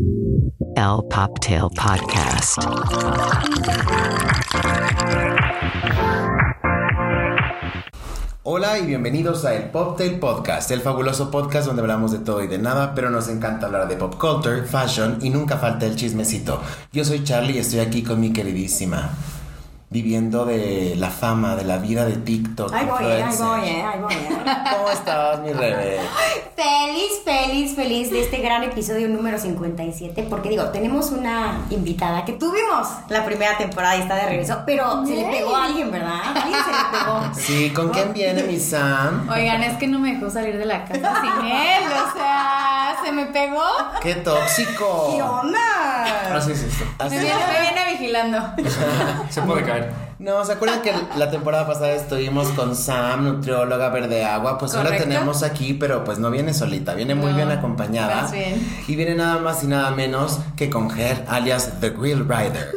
El Poptail Podcast. Hola y bienvenidos a el Poptail Podcast, el fabuloso podcast donde hablamos de todo y de nada, pero nos encanta hablar de pop culture, fashion y nunca falta el chismecito. Yo soy Charlie y estoy aquí con mi queridísima, viviendo de la fama, de la vida de TikTok. Ahí voy, eh, ahí voy, eh, ahí voy. eh. ¿Cómo estás, mi Rebe? Feliz, feliz, feliz de este gran episodio número 57. Porque digo, tenemos una invitada que tuvimos la primera temporada y está de regreso, pero se le pegó a alguien, ¿verdad? Alguien se le pegó. Sí, ¿con quién viene mi Sam? Oigan, es que no me dejó salir de la casa sin él, o sea, se me pegó. ¡Qué tóxico! ¿Qué onda? Así es esto. Así Me viene, me viene vigilando. Se puede caer. No, ¿se acuerdan que la temporada pasada estuvimos con Sam, nutrióloga verde agua? Pues ahora tenemos aquí, pero pues no viene solita, viene muy No, bien acompañada. vas bien. Y viene nada más y nada menos que con Ger, alias The Grill Rider.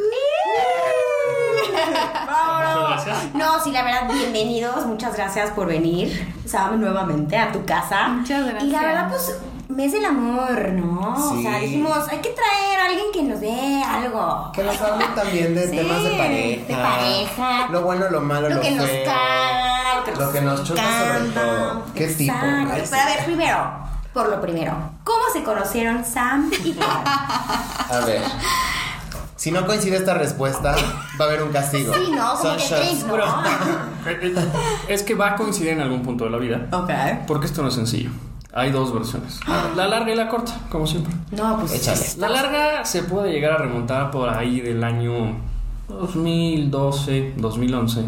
No, sí, la verdad, bienvenidos. Muchas gracias por venir, Sam, nuevamente a tu casa. Muchas Y la gracias. verdad, pues, mes del amor, ¿no? O sea, dijimos, hay que traer a alguien que nos dé algo. Que nos hablen también de Sí, temas de pareja. de pareja. Lo bueno, lo malo, lo, Lo que nos feo. caga, lo que nos, Lo que nos choca sobre todo. ¿Qué tipo? Exacto. Ay. Pero a ver, primero, por lo primero, ¿cómo se conocieron Sam y Carl? A ver. Si no coincide esta respuesta, va a haber un castigo. Sí, ¿no? Como que tres, ¿no? Es que va a coincidir en algún punto de la vida. Ok. Porque esto no es sencillo. Hay dos versiones. La larga y la corta, como siempre. No, pues. Échale. La larga se puede llegar a remontar por ahí del año 2012, 2011.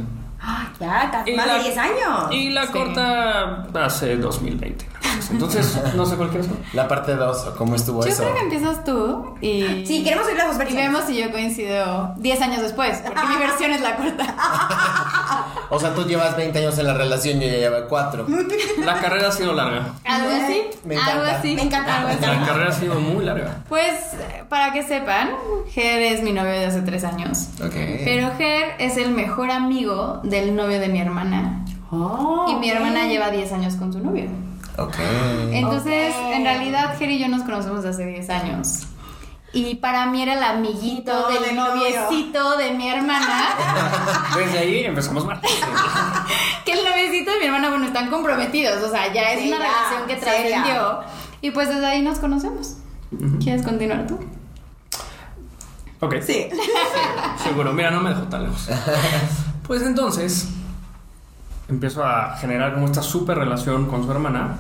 Ah, ya, Y más la- de 10 años. Y la Sí. corta hace 2020. Entonces, no sé cuál quieres. La parte 2, ¿cómo estuvo Yo eso? creo que empiezas tú y. Sí, queremos oír las dos Y versiones. vemos si yo coincido 10 años después, porque mi versión es la corta. O sea, tú llevas 20 años en la relación y yo ya llevo 4. La carrera ha sido larga. Algo así. Me Algo encanta. así. Me encanta, algo así. La carrera ha sido muy larga. Pues, para que sepan, Ger es mi novio de hace 3 años. Ok. Pero Ger es el mejor amigo del novio de mi hermana. Oh, Y mi hermana lleva 10 años con su novio. Ok. Entonces, en realidad, Ger y yo nos conocemos desde hace 10 años. Y para mí era el amiguito del novio. noviecito de mi hermana. Desde ahí empezamos mal. que el noviecito de mi hermana, bueno, están comprometidos. O sea, ya es Sí, una ya, relación que trascendió. Y pues desde ahí nos conocemos. ¿Quieres continuar tú? Ok. Sí. Seguro, mira, no me dejó tan lejos. Pues entonces, empiezo a generar como esta súper relación con su hermana.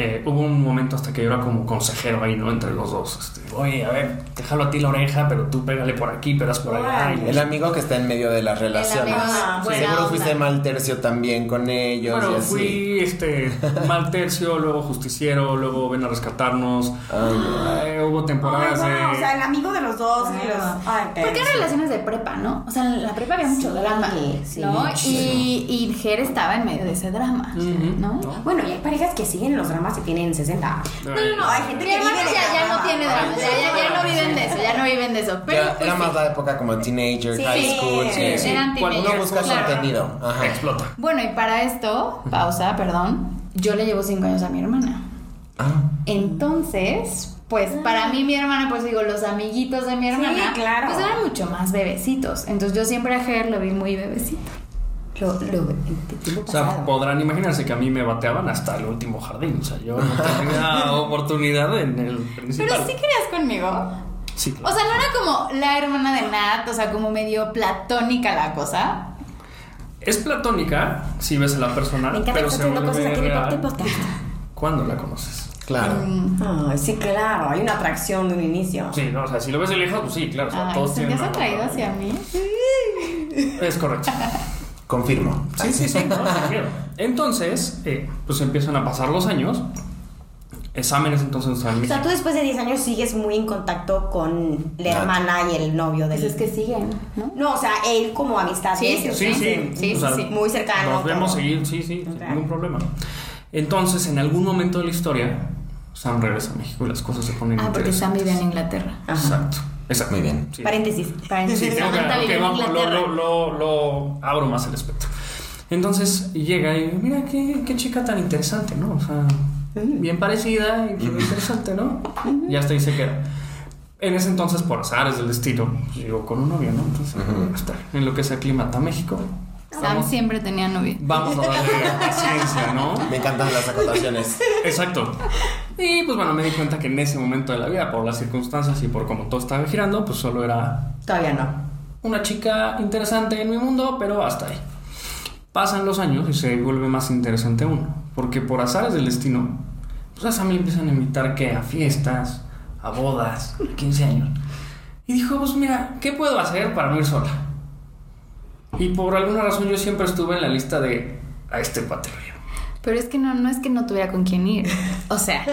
Eh, hubo un momento hasta que yo era como consejero ahí, ¿no? Entre los dos. Este, Oye, a ver, déjalo a ti la oreja, pero tú pégale por aquí, pegas por allá. Y- El amigo que está en medio de las relaciones. Ah, buena Seguro onda. fuiste mal tercio también con ellos. y Bueno, así. fui este, mal tercio, luego justiciero, luego ven a rescatarnos. Ay, Eh, hubo Ay, temporadas wow, de... o sea, el amigo de los dos. los... Ay, Porque eran relaciones de prepa, ¿no? O sea, en la prepa había mucho Sí, drama, sí, ¿no? Y, y Ger estaba en medio de ese drama. ¿no? No. Bueno, y hay parejas que siguen los dramas y tienen 60. No, no, no. Hay gente Mi que hermana vive de ya, ya no tiene drama, ya, ya, ya no viven de eso, ya no viven de eso. Pero era, pues, era más la época como teenager, Sí, high school. sí, Sí, Cuando Uno busca claro. contenido. Ajá. Explota. Bueno, y para esto, pausa, perdón, yo le llevo cinco años a mi hermana. Ah. Entonces, pues para mí mi hermana, pues digo, los amiguitos de mi hermana, claro. pues eran mucho más bebecitos. Entonces yo siempre a Ger lo vi muy bebecito. Lo, lo, O sea, podrán imaginarse que a mí me bateaban hasta el último jardín. O sea, yo no tenía oportunidad en el principal. Pero sí querías conmigo. Sí, O sea, no era como la hermana de Nat, o sea, como medio platónica la cosa. Es platónica, si ves a la persona, Me pero que se vuelve real cuando la conoces. Claro. Mm. Ay, sí, claro. Hay una atracción de un inicio. Sí, no, o sea, si lo ves de lejos, pues sí, claro. O sea, Ay, todos ¿te tienen has atraído hacia mí? Es correcto. Confirmo. Sí, sí, sí. Entonces, eh, pues empiezan a pasar los años. Exámenes entonces en O sea, tú después de 10 años sigues muy en contacto con la hermana y el novio del... Pues es que siguen, ¿no? No, o sea, él como amistad. Sí, ellos, Sí, sí, sí, o sí, sea, sí. Muy cercano. Nos vemos seguir, sí, sí, sin ningún problema. Entonces, en algún momento de la historia, Sam regresa a México y las cosas se ponen Ah, porque Sam vive en Inglaterra. Ajá. Exacto. Exacto. Muy bien. Sí. Paréntesis. Paréntesis. Sí, ok, Samantha ok, vive en vamos, lo, lo, lo, lo abro más el espectro. Entonces llega y mira qué, qué chica tan interesante, ¿no? O sea, bien parecida y qué interesante, ¿no? Y hasta ahí se queda. En ese entonces, por azares del destino, pues, llego con un novio, ¿no? Entonces, está, en lo que se aclimata México, Sam siempre tenía novia. vamos a darle paciencia, ¿no? Me encantan las acotaciones. Exacto. Y pues bueno, me di cuenta que en ese momento de la vida, por las circunstancias y por cómo todo estaba girando, pues solo era Todavía no. una chica interesante en mi mundo, pero hasta ahí. Pasan los años y se vuelve más interesante uno, porque por azares del destino, pues a Sam le empiezan a invitar que a fiestas, a bodas, a 15 años. Y dijo, pues mira, ¿qué puedo hacer para no ir sola? Y por alguna razón yo siempre estuve en la lista de a este cuate lo llevo. Pero es que no, no es que no tuviera con quién ir. O sea,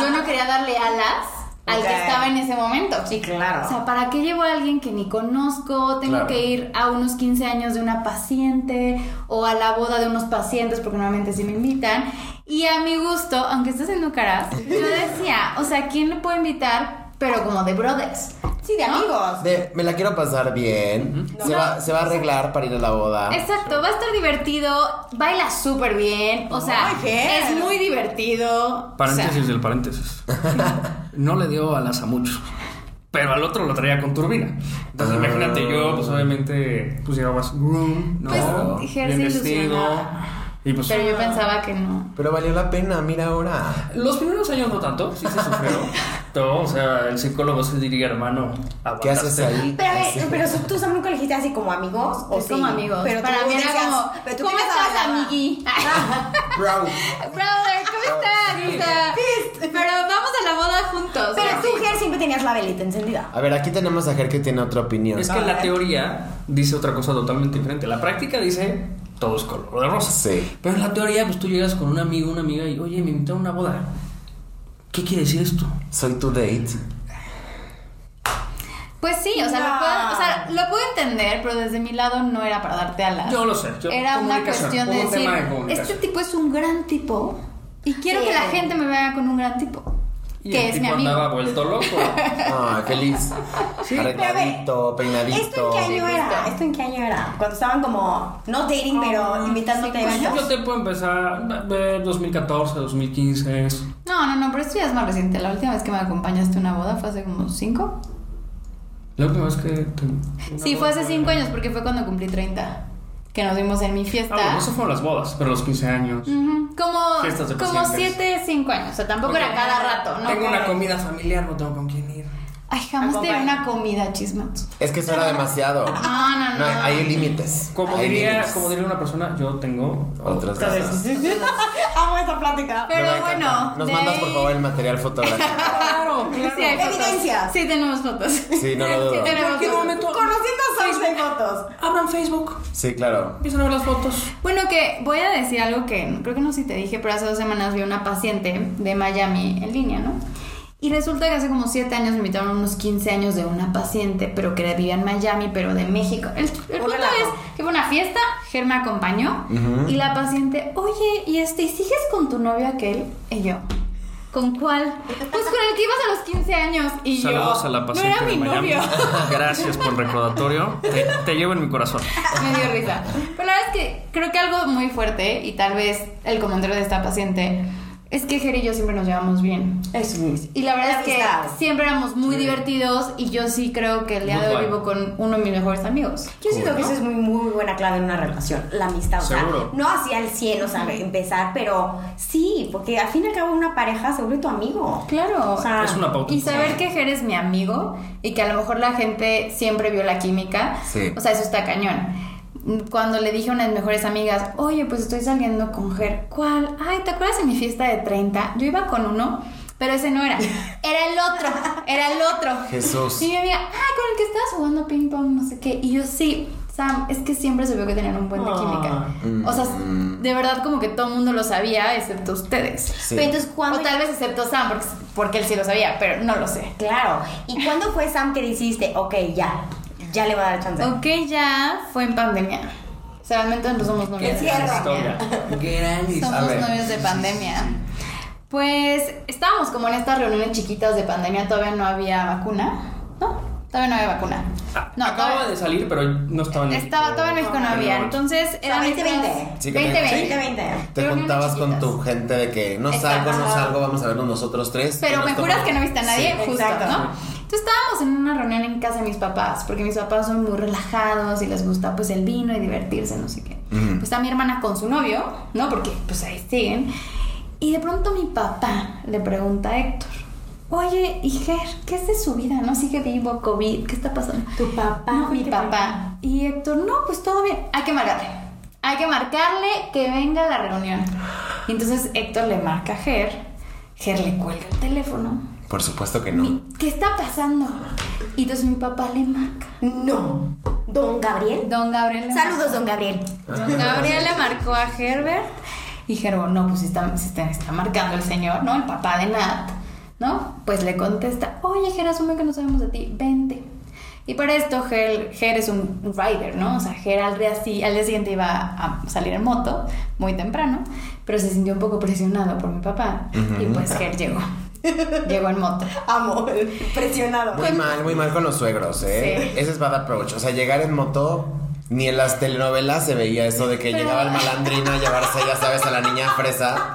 yo no quería darle alas al que estaba en ese momento. Sí, claro. O sea, ¿para qué llevo a alguien que ni conozco? Tengo Claro. que ir a unos 15 años de una paciente o a la boda de unos pacientes, porque normalmente sí me invitan. Y a mi gusto, aunque esté haciendo caras, yo decía, o sea, ¿quién le puedo invitar? Pero como de brothers. Sí, de ¿no? amigos. De, me la quiero pasar bien. se, No. va, se va a arreglar para ir a la boda. Exacto, va a estar divertido, baila súper bien, o sea, es muy divertido. Paréntesis o sea, del paréntesis. No le dio alas a muchos. Pero al otro lo traía con turbina. Entonces, Ah. imagínate, yo, pues obviamente, pues llevabas groom, ¿no? Pues, Bien vestido. Y pues. pero yo pensaba que no. Pero valió la pena, mira ahora. Los primeros años no tanto, sí se sufrieron. No, o sea, el psicólogo se diría, hermano, ¿Qué haces ahí? Pero, ver, Así. pero tú nunca le dijiste así como amigos o Es sí? como amigos. Pero Para mí era como, pero tú ¿cómo estás, amigui? Bro. Brother, ¿cómo estás? Pero vamos a la boda juntos. Pero tú. Ger, siempre tenías la velita encendida. A ver, aquí tenemos a Ger que tiene otra opinión. Es que la teoría dice otra cosa totalmente diferente. La práctica dice todo es color de rosa. Sí. Pero en la teoría, pues tú llegas con un amigo, una amiga y, oye, me invitaron a una boda. ¿Qué quiere decir esto? Soy tu date. Pues sí, o sea, No. lo puedo, o sea, lo puedo entender, pero desde mi lado no era para darte alas. Yo lo sé. yo- Era una cuestión de un decir, de este tipo es un gran tipo y quiero Sí. que la gente me vea con un gran tipo, Y que el es mi amigo. andaba vuelto loco. Ay, feliz. Arregladito, peinadito. ¿Esto en qué año Sí, era? ¿Esto en qué año era? Cuando estaban como, no dating, pero Ah, invitándote sí, a pues eventos. Yo te puedo empezar de 2014, 2015. es- No, no, no, pero esto ya es más reciente. La última vez que me acompañaste a una boda fue hace como cinco. La última vez que... te- Sí, fue hace cinco años porque fue cuando cumplí 30. Que nos vimos en mi fiesta. Ah, bueno, eso fueron las bodas, pero los 15 años. Ujú, Como, Fiestas de como pacientes. 7, 5 años. O sea, tampoco Oye, era cada rato, ¿no? Tengo una comida familiar, no tengo con quién ir. Ay, jamás te una comida, chismatos. Es que eso era demasiado. No, no, no. No, hay límites. Como Hay diría, límites. como diría una persona, yo tengo Otras cosas. Amo esta plática. Pero bueno. Nos de mandas por favor el material fotográfico. Claro, Sí, hay fotos. Evidencias. Sí, tenemos fotos. Sí, no lo dudo. Sí, tenemos ¿Qué fotos. momento? Conociendo a Sam de fotos. Abran Facebook, Sí, claro. empiezan a ver las fotos. Bueno, que voy a decir algo que creo que no sé si te dije, pero hace dos semanas vi una paciente de Miami en línea, ¿no? Y resulta que hace como siete años me invitaron a unos 15 años de una paciente, pero que vivía en Miami, pero de México. El, el punto es que fue una fiesta, Ger me acompañó y la paciente, oye, ¿y este, ¿y sigues con tu novio aquel? Y yo, ¿con cuál? Pues con el que ibas a los 15 años. Y Saludos yo, a la no paciente era de mi Miami. novio. Gracias por el recordatorio. Te, te llevo en mi corazón. Me dio risa. Pero la verdad es que creo que algo muy fuerte, y tal vez el comentario de esta paciente, es que Jer y yo siempre nos llevamos bien. Es un... Y la verdad La es que amistad. siempre éramos muy divertidos y yo sí creo que el día de hoy vivo con uno de mis mejores amigos. Yo siento que eso es muy, muy buena clave en una relación, la amistad. O sea, Seguro. no así al 100, o sea, empezar, pero sí, porque al fin y al cabo una pareja se vuelve tu amigo. Claro. O sea, Es una pauta. Y saber que Jer es mi amigo y que a lo mejor la gente siempre vio la química. Sí. O sea, eso está cañón. Cuando le dije a unas mejores amigas, oye, pues estoy saliendo con Ger. ¿Cuál? Ay, ¿te acuerdas de mi fiesta de 30? Yo iba con uno, pero ese no era. Era el otro. Era el otro. Jesús. Y mi amiga, ah, con el que estabas jugando ping pong, no sé qué. Y yo sí. Sam, es que siempre se vio que tenían un buen de química. O sea, de verdad como que todo el mundo lo sabía, excepto ustedes. Sí. Pero entonces, ¿cuándo? O tal vez excepto Sam, porque, porque él sí lo sabía, pero no lo sé. Claro. ¿Y cuándo fue Sam que dijiste, ok, ya, ya le voy a dar chance? Ok, ya fue en pandemia. O sea, realmente no somos novios. de pandemia. Historia. Gran Somos novios de pandemia. Pues estábamos como en estas reuniones chiquitas de pandemia, todavía no había vacuna. ¿No? Todavía no había vacuna. No, Ah, Acaba todavía- de salir, pero no estaba en Estaba, todavía en México no había. No. Entonces eran 2020. estas- Sí, que 2020. 2020. Te Reuniones juntabas con tu gente de que no Exacto. salgo, no salgo, vamos a vernos nosotros tres. Pero me juras tomamos- que no viste a nadie, Sí, justo, exacto. ¿no? Entonces estábamos en una reunión en casa de mis papás, porque mis papás son muy relajados y les gusta pues el vino y divertirse, no sé qué. Pues está mi hermana con su novio, ¿no? Porque pues ahí siguen. Y de pronto mi papá le pregunta a Héctor, oye, Iger, ¿qué es de su vida? ¿No sigue vivo, COVID? ¿Qué está pasando? Tu papá. No, mi ¿qué papá. Y Héctor, no, pues todo bien. Hay que marcarle. Hay que marcarle que venga a la reunión. Y entonces Héctor le marca a Ger. Ger le cuelga el teléfono. Por supuesto que no. ¿Qué está pasando? Y entonces mi papá le marca. No. Don Gabriel. Don Gabriel le Saludos, don Gabriel. Don Gabriel le marcó a Herbert. Y Herbert, no, pues si está, está, está marcando el señor, ¿no? El papá de Nat. ¿No? Pues le contesta, oye, Ger, asume que no sabemos de ti, vente. Y para esto, Ger, Ger es un rider, ¿no? O sea, Ger al día, al día siguiente iba a salir en moto, muy temprano, pero se sintió un poco presionado por mi papá. Y pues Ger llegó. llegó en moto. Amo. Presionado. Muy mal, muy mal con los suegros, ¿eh? Sí. Ese es bad approach. O sea, llegar en moto, ni en las telenovelas se veía eso de que Pero- llegaba el malandrino a llevarse, ya sabes, a la niña fresa.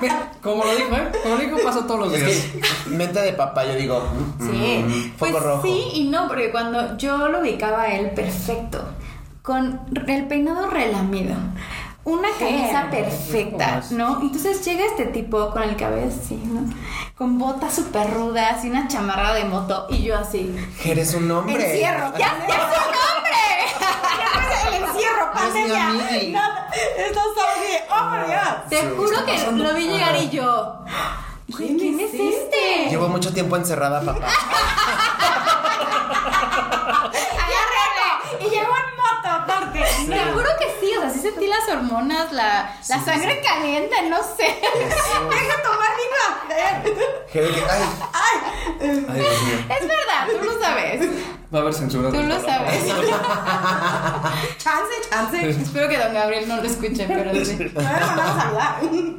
Mira, como lo dijo, ¿eh? Como lo dijo, pasa todos los Es días. que, mente de papá, yo digo, mm, Sí. mm, Pues foco rojo. sí y no, porque cuando yo lo ubicaba a él perfecto, con el peinado relamido, una camisa perfecta, ¿no? Entonces llega este tipo con el cabello así, ¿no? Con botas súper rudas y una chamarra de moto y yo así. Eres un hombre. Encierro. ¡Ya, ya es un hombre! El encierro, Es mi pandemia. amigui. Nada. Esto está así. ¡Oh, por Dios! Te juro que lo vi llegar y yo. ¿Quién ¿Quién es es este? Llevo mucho tiempo encerrada, papá. juro que sí, o sea, sí sentí las hormonas, la, la sangre caliente, no sé. Deja tomar vino. Ay, Ay, mío. Es verdad, tú lo sabes. Va a haber censura. Tú lo sabes. Chance, chance. Espero que don Gabriel no lo escuche, pero sí. Van a saludar.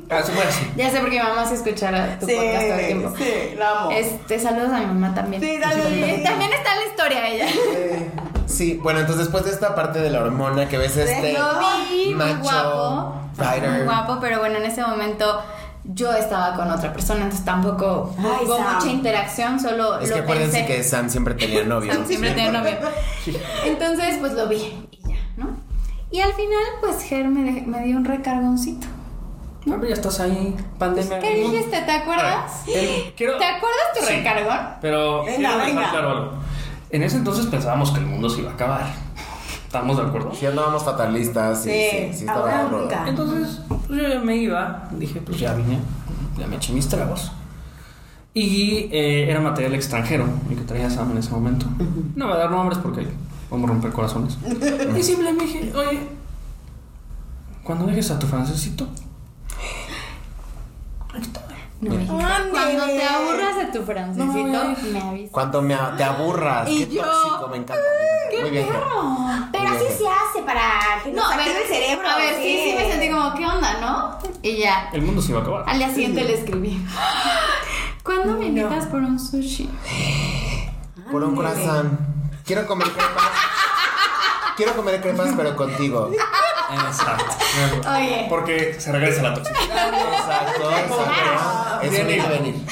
Ah, sí, sí. Ya sé porque mi mamá sí escuchará tu podcast todo el tiempo. sí, la amo. Este, saludos a mi mamá también. Sí, dale. También está en la historia ella. eh, Sí, bueno, entonces después de esta parte de la hormona que ves este Lo vi muy macho guapo. fighter. Muy guapo, pero bueno, en ese momento yo estaba con otra persona, entonces tampoco Ay, hubo Sam. mucha interacción, solo Es lo que acuérdense pensé. que Sam siempre tenía novio. Sam siempre tiene novio. Entonces, pues lo vi y ya, ¿no? Y al final, pues Ger me, de- me dio un recargoncito. Ah, pero ya estás ahí, pandemia. ¿Qué dijiste? ¿Te acuerdas? Quiero- ¿Te acuerdas tu Sí. recargón? Pero Venga, quiero dejar venga. claro algo. En ese entonces pensábamos que el mundo se iba a acabar. ¿Estamos de acuerdo? Sí andábamos fatalistas, sí, sí, Sí, sí, estaba ahora nunca. Entonces, pues yo ya me iba. Dije, pues ya vine. Ya me eché mis tragos. Y eh, era material extranjero el que traía Sam en ese momento. No voy a dar nombres porque vamos a romper corazones. y simplemente dije, oye, cuando dejes a tu francesito, aquí está. No. Cuando te aburras de tu francesito, No, me avisas. Cuando me, te aburras, Y qué yo- tóxico, me encanta. me encanta. Muy bien. Pero Muy así bien. se hace para que No, nos a ver, active el cerebro. a ver, sí, sí me sentí como, ¿qué onda, no? Y ya. El mundo se iba a acabar. Al día siguiente le escribí. ¿Cuándo me invitas por un sushi? Por un croissant. Quiero comer crepas. Quiero comer crepas, pero contigo. Exacto. Oye. Porque se regresa la toxicidad. Exacto, exacto. Es un ir y venir.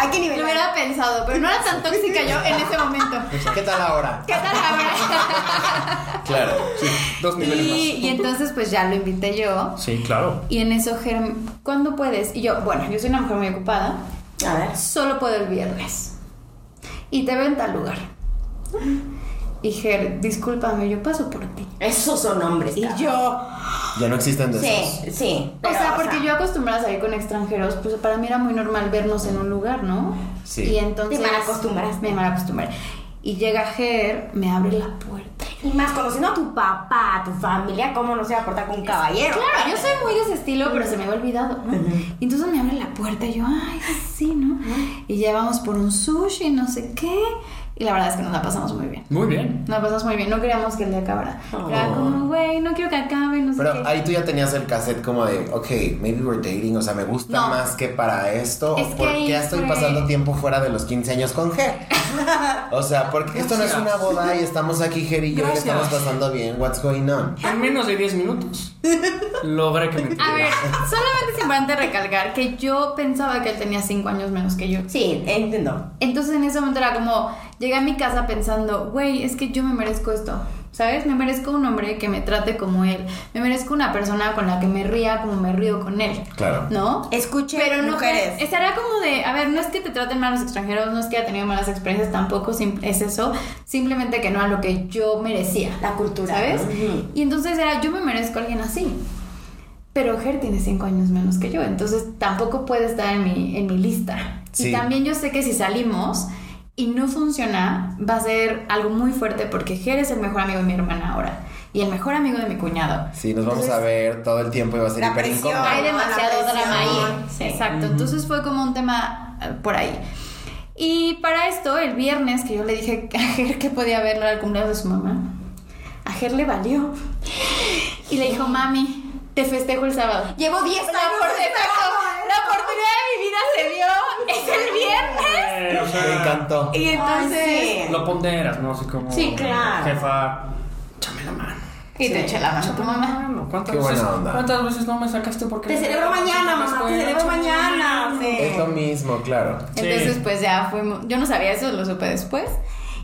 ¿A qué nivel? Lo hubiera pensado, pero no era tan tóxica yo en ese momento. ¿Qué tal ahora? ¿Qué tal ahora? Claro. Sí, dos niveles Y, más. y entonces pues ya lo invité yo. Sí, claro. Y en eso, Ger, ¿cuándo puedes? Y yo, bueno, yo soy una mujer muy ocupada. A ver. Solo puedo el viernes. Y te veo en tal lugar. Y Ger, discúlpame, yo paso por ti. Esos son hombres. Y cabrón. yo, Ya no existen de esos. Sí, sí. o sea, porque yo acostumbrada a salir con extranjeros, pues para mí era muy normal vernos en un lugar, ¿no? Sí. Y entonces. Te malacostumbras. Me malacostumbré. Y llega Ger, me abre la puerta. Y más conociendo a tu papá, a tu familia, ¿cómo no se va a portar con un caballero? Claro, yo soy muy de ese estilo, pero se me había olvidado, ¿no? Y entonces me abre la puerta y yo, ay, sí, ¿no? Y ya vamos por un sushi, no sé qué. Y la verdad es que nos la pasamos muy bien. Muy bien. Nos la pasamos muy bien. No queríamos que el día acabara. Era como, güey, no quiero que acabe, no sé Pero qué. ahí tú ya tenías el cassette como de, ok, maybe we're dating, o sea, me gusta No. más que para esto. Es ¿O que por qué estoy fue- pasando tiempo fuera de los 15 años con Ger? o sea, porque esto no es una boda y estamos aquí Ger y yo y estamos pasando bien. What's going on? En menos de 10 minutos logré que me A ver, solamente es importante recalcar que yo pensaba que él tenía 5 años menos que yo. Sí, entiendo. Entonces en ese momento era como, llegué a mi casa pensando, güey, es que yo me merezco esto, ¿sabes? Me merezco un hombre que me trate como él, me merezco una persona con la que me ría como me río con él, Claro. ¿no? Escuche, Pero no mujeres. Estaría como de, a ver, no es que te traten mal los extranjeros, no es que haya tenido malas experiencias, tampoco es eso, simplemente que no a lo que yo merecía. La cultura. ¿Sabes? Ujú. Y entonces era, yo me merezco a alguien así. Pero Ger tiene cinco años menos que yo, entonces tampoco puede estar en mi, en mi lista. Sí. Y también yo sé que si salimos y no funciona, va a ser algo muy fuerte porque Ger es el mejor amigo de mi hermana ahora y el mejor amigo de mi cuñado. Sí, nos vamos a ver todo el tiempo y va a ser La hiper presión. incómodo. hay demasiado drama ahí. Sí. Exacto. Entonces fue como un tema eh, por ahí. Y para esto, el viernes que yo le dije a Ger que podía verlo al cumpleaños de su mamá, a Ger le valió. Y le dijo, mami, te festejo el sábado. Llevo 10 La, años. exacto, la oportunidad de mi vida se dio. Es el viernes. O sea, Me encantó. Y entonces... Ay, sí. Lo ponderas, ¿no? Así como. Sí, claro. Jefa, échame la mano. Y te eché la mano a tu mamá. ¿Cuántas Qué buena veces, onda. ¿Cuántas veces no me sacaste porque Te celebro mañana, mamá. Te celebro mañana. Sí. Es lo mismo, claro. Sí. Entonces, pues ya fuimos. Yo no sabía eso, lo supe después.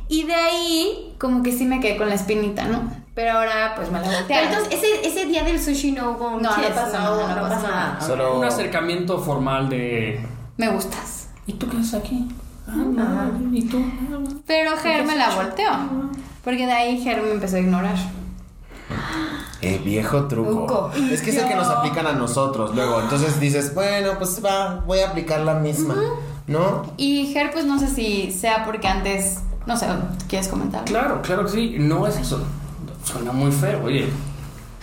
Y de ahí, como que sí me quedé con la espinita, ¿no? Pero ahora, pues me la Pero voltearon. entonces, ese, ese día del sushi no hubo un No, no chess, pasa nada, no pasa nada. Solo. Un acercamiento formal de. Me gustas. ¿Y tú qué haces aquí? Ah, no. ¿Y tú? Pero Ger me la volteó. Porque de ahí Ger me empezó a ignorar. Eh, viejo truco. Truco. Es que es el que nos aplican a nosotros luego. Entonces dices, bueno, pues va, voy a aplicar la misma. ¿No? Y Ger, pues no sé si sea porque antes. No sé, ¿quieres comentar? Claro, claro que sí. No es eso. Suena muy feo, oye.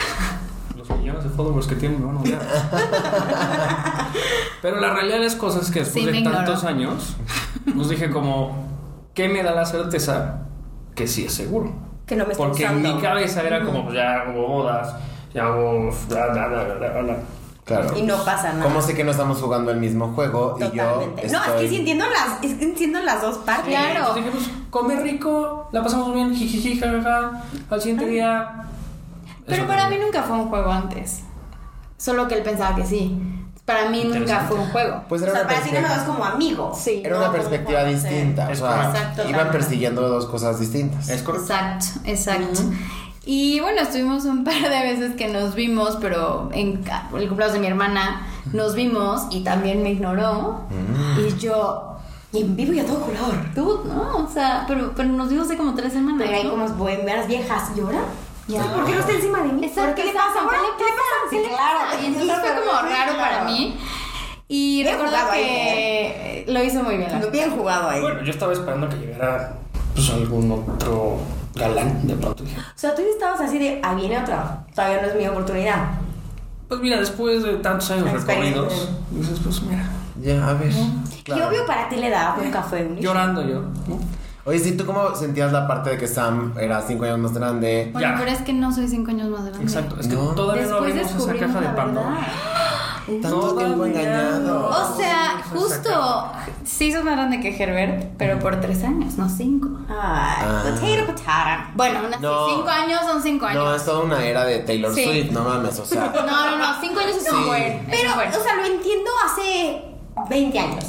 Los millones de followers que tienen me van a odiar. Pero la realidad de las cosas es que después Sí, de tantos años, nos dije como, ¿qué me da la certeza que sí es seguro? Que no me Porque en mi cabeza era como, pues ya hago bodas, ya hago... bla, bla, bla, bla, bla, bla. Claro. Y no pasa nada. ¿Cómo sé que no estamos jugando el mismo juego? Y yo. Estoy... No, es que sí entiendo las, es que entiendo las dos partes. Claro. Entonces pues, come rico, la pasamos bien, jijiji, jajaja, al siguiente día... Pero para me- mí nunca fue un juego antes. Solo que él pensaba que sí. Para mí nunca fue un juego. Pues O era sea, una para ti no me perspectiva. ves como amigo. Sí. Era No, una como perspectiva sí. distinta. O sea. Exacto, iban persiguiendo dos cosas distintas. Es correcto. Exacto, exacto. Y bueno, estuvimos un par de veces que nos vimos, pero en el cumpleaños de mi hermana nos vimos y también me ignoró. Y yo, Y en vivo y a todo color. tú, ¿no? O sea, pero, pero nos vimos hace como tres semanas. Pero hay ¿no? como buenas viejas. ¿Y ahora? Ya. ¿Por qué no está encima de mí? Exacto, ¿Qué le pasa? ¿Qué le pasa? Sí, ¿Qué le claro. Y entonces fue como raro para mí. Y Bien recuerdo ahí, que lo hizo muy bien. Bien jugado ahí. Bueno, yo estaba esperando que llegara pues algún otro galán de pronto dije. O sea, tú estabas así de, ah, viene otra. Todavía no es mi oportunidad. Pues mira, después de tantos años recorridos, dices, pues mira, Ya, a ver. Y Claro. obvio para ti le daba un café. un llorando yo, ¿no? Oye, sí, ¿tú cómo sentías la parte de que Sam era cinco años más grande? Bueno, Ya. pero es que no soy cinco años más grande. Exacto, es que No. todavía no Después abrimos esa caja de Pandora. Verdad. Tanto tiempo engañado. O sea, justo sí hizo más grande que Herbert, pero por tres años, no cinco. Ay, Ah. potato, potato. Bueno, No. cinco años son cinco años. No, es toda una era de Taylor Sí. Swift, no mames, o sea. No, no, no, cinco años es Sí. un buen. es Pero, un buen. o sea, lo entiendo hace 20 años.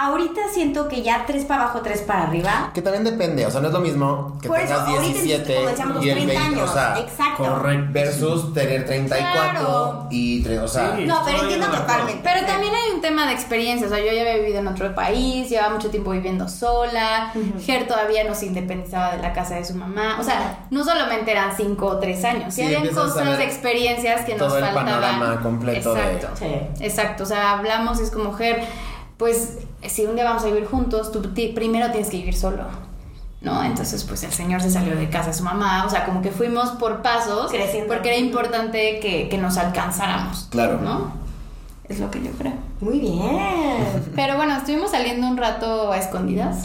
Ahorita siento que ya 3 para abajo, 3 para arriba. Que también depende, o sea, no es lo mismo que Por eso, tengas ahorita 17 como decíamos, los y el 30 20, o años, sea, exacto. Correcto. versus tener 34 Claro. y, tre- o sea, Sí. No, pero Estoy entiendo de acuerdo. totalmente. Pero también hay un tema de experiencia, o sea, yo ya había vivido en otro país, llevaba mucho tiempo viviendo sola, Ger todavía no se independizaba de la casa de su mamá, o sea, no solamente eran cinco o tres años, sí, Sí, habían empiezas a cosas ver de experiencias que nos todo el faltaban. panorama completo de- Exacto, Sí. exacto, o sea, hablamos y es como, Ger, pues si un día vamos a vivir juntos, tú primero tienes que vivir solo. ¿No? Entonces, pues el señor se salió de casa de su mamá, o sea, como que fuimos por pasos, Creciendo. porque era importante que, que nos alcanzáramos. Claro. ¿No? Es lo que yo creo. Muy bien. Pero bueno, estuvimos saliendo un rato a escondidas.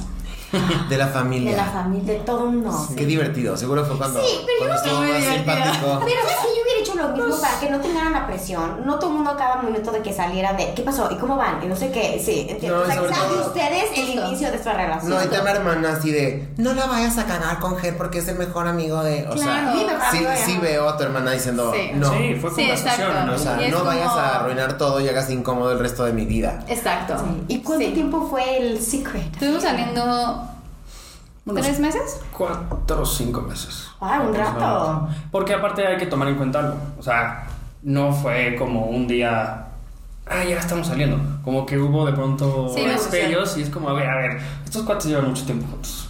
De la familia. de la familia, de todo mundo. Qué divertido. Seguro fue cuando, Sí, pero cuando yo- estuvo Muy divertido. simpático. Pero es que yo hubiera hecho lo mismo Pues para que no tengan la presión. No todo el mundo a cada minuto de que saliera de ¿qué pasó? ¿Y cómo van? Y no sé qué. Sí, entiendo. No, o sea, que sean ustedes el Justo. inicio de esta relación. No, y te una hermana así de, no la vayas a cagar con Ger porque es el mejor amigo de. O Claro. Sea, sí, sí veo a tu hermana diciendo, Sí. no. Sí, fue Sí, conversación. O sea, no vayas como- a arruinar todo y hagas incómodo el resto de mi vida. Exacto. Sí. ¿Y cuánto Sí. tiempo fue el secret? Estuvimos saliendo Unos tres meses. Cuatro o cinco meses. Ah, un rato. Porque aparte hay que tomar en cuenta algo. O sea, no fue como un día. Ah, ya estamos saliendo. Como que hubo de pronto Sí, destellos y es como, a ver, a ver, estos cuates llevan mucho tiempo juntos.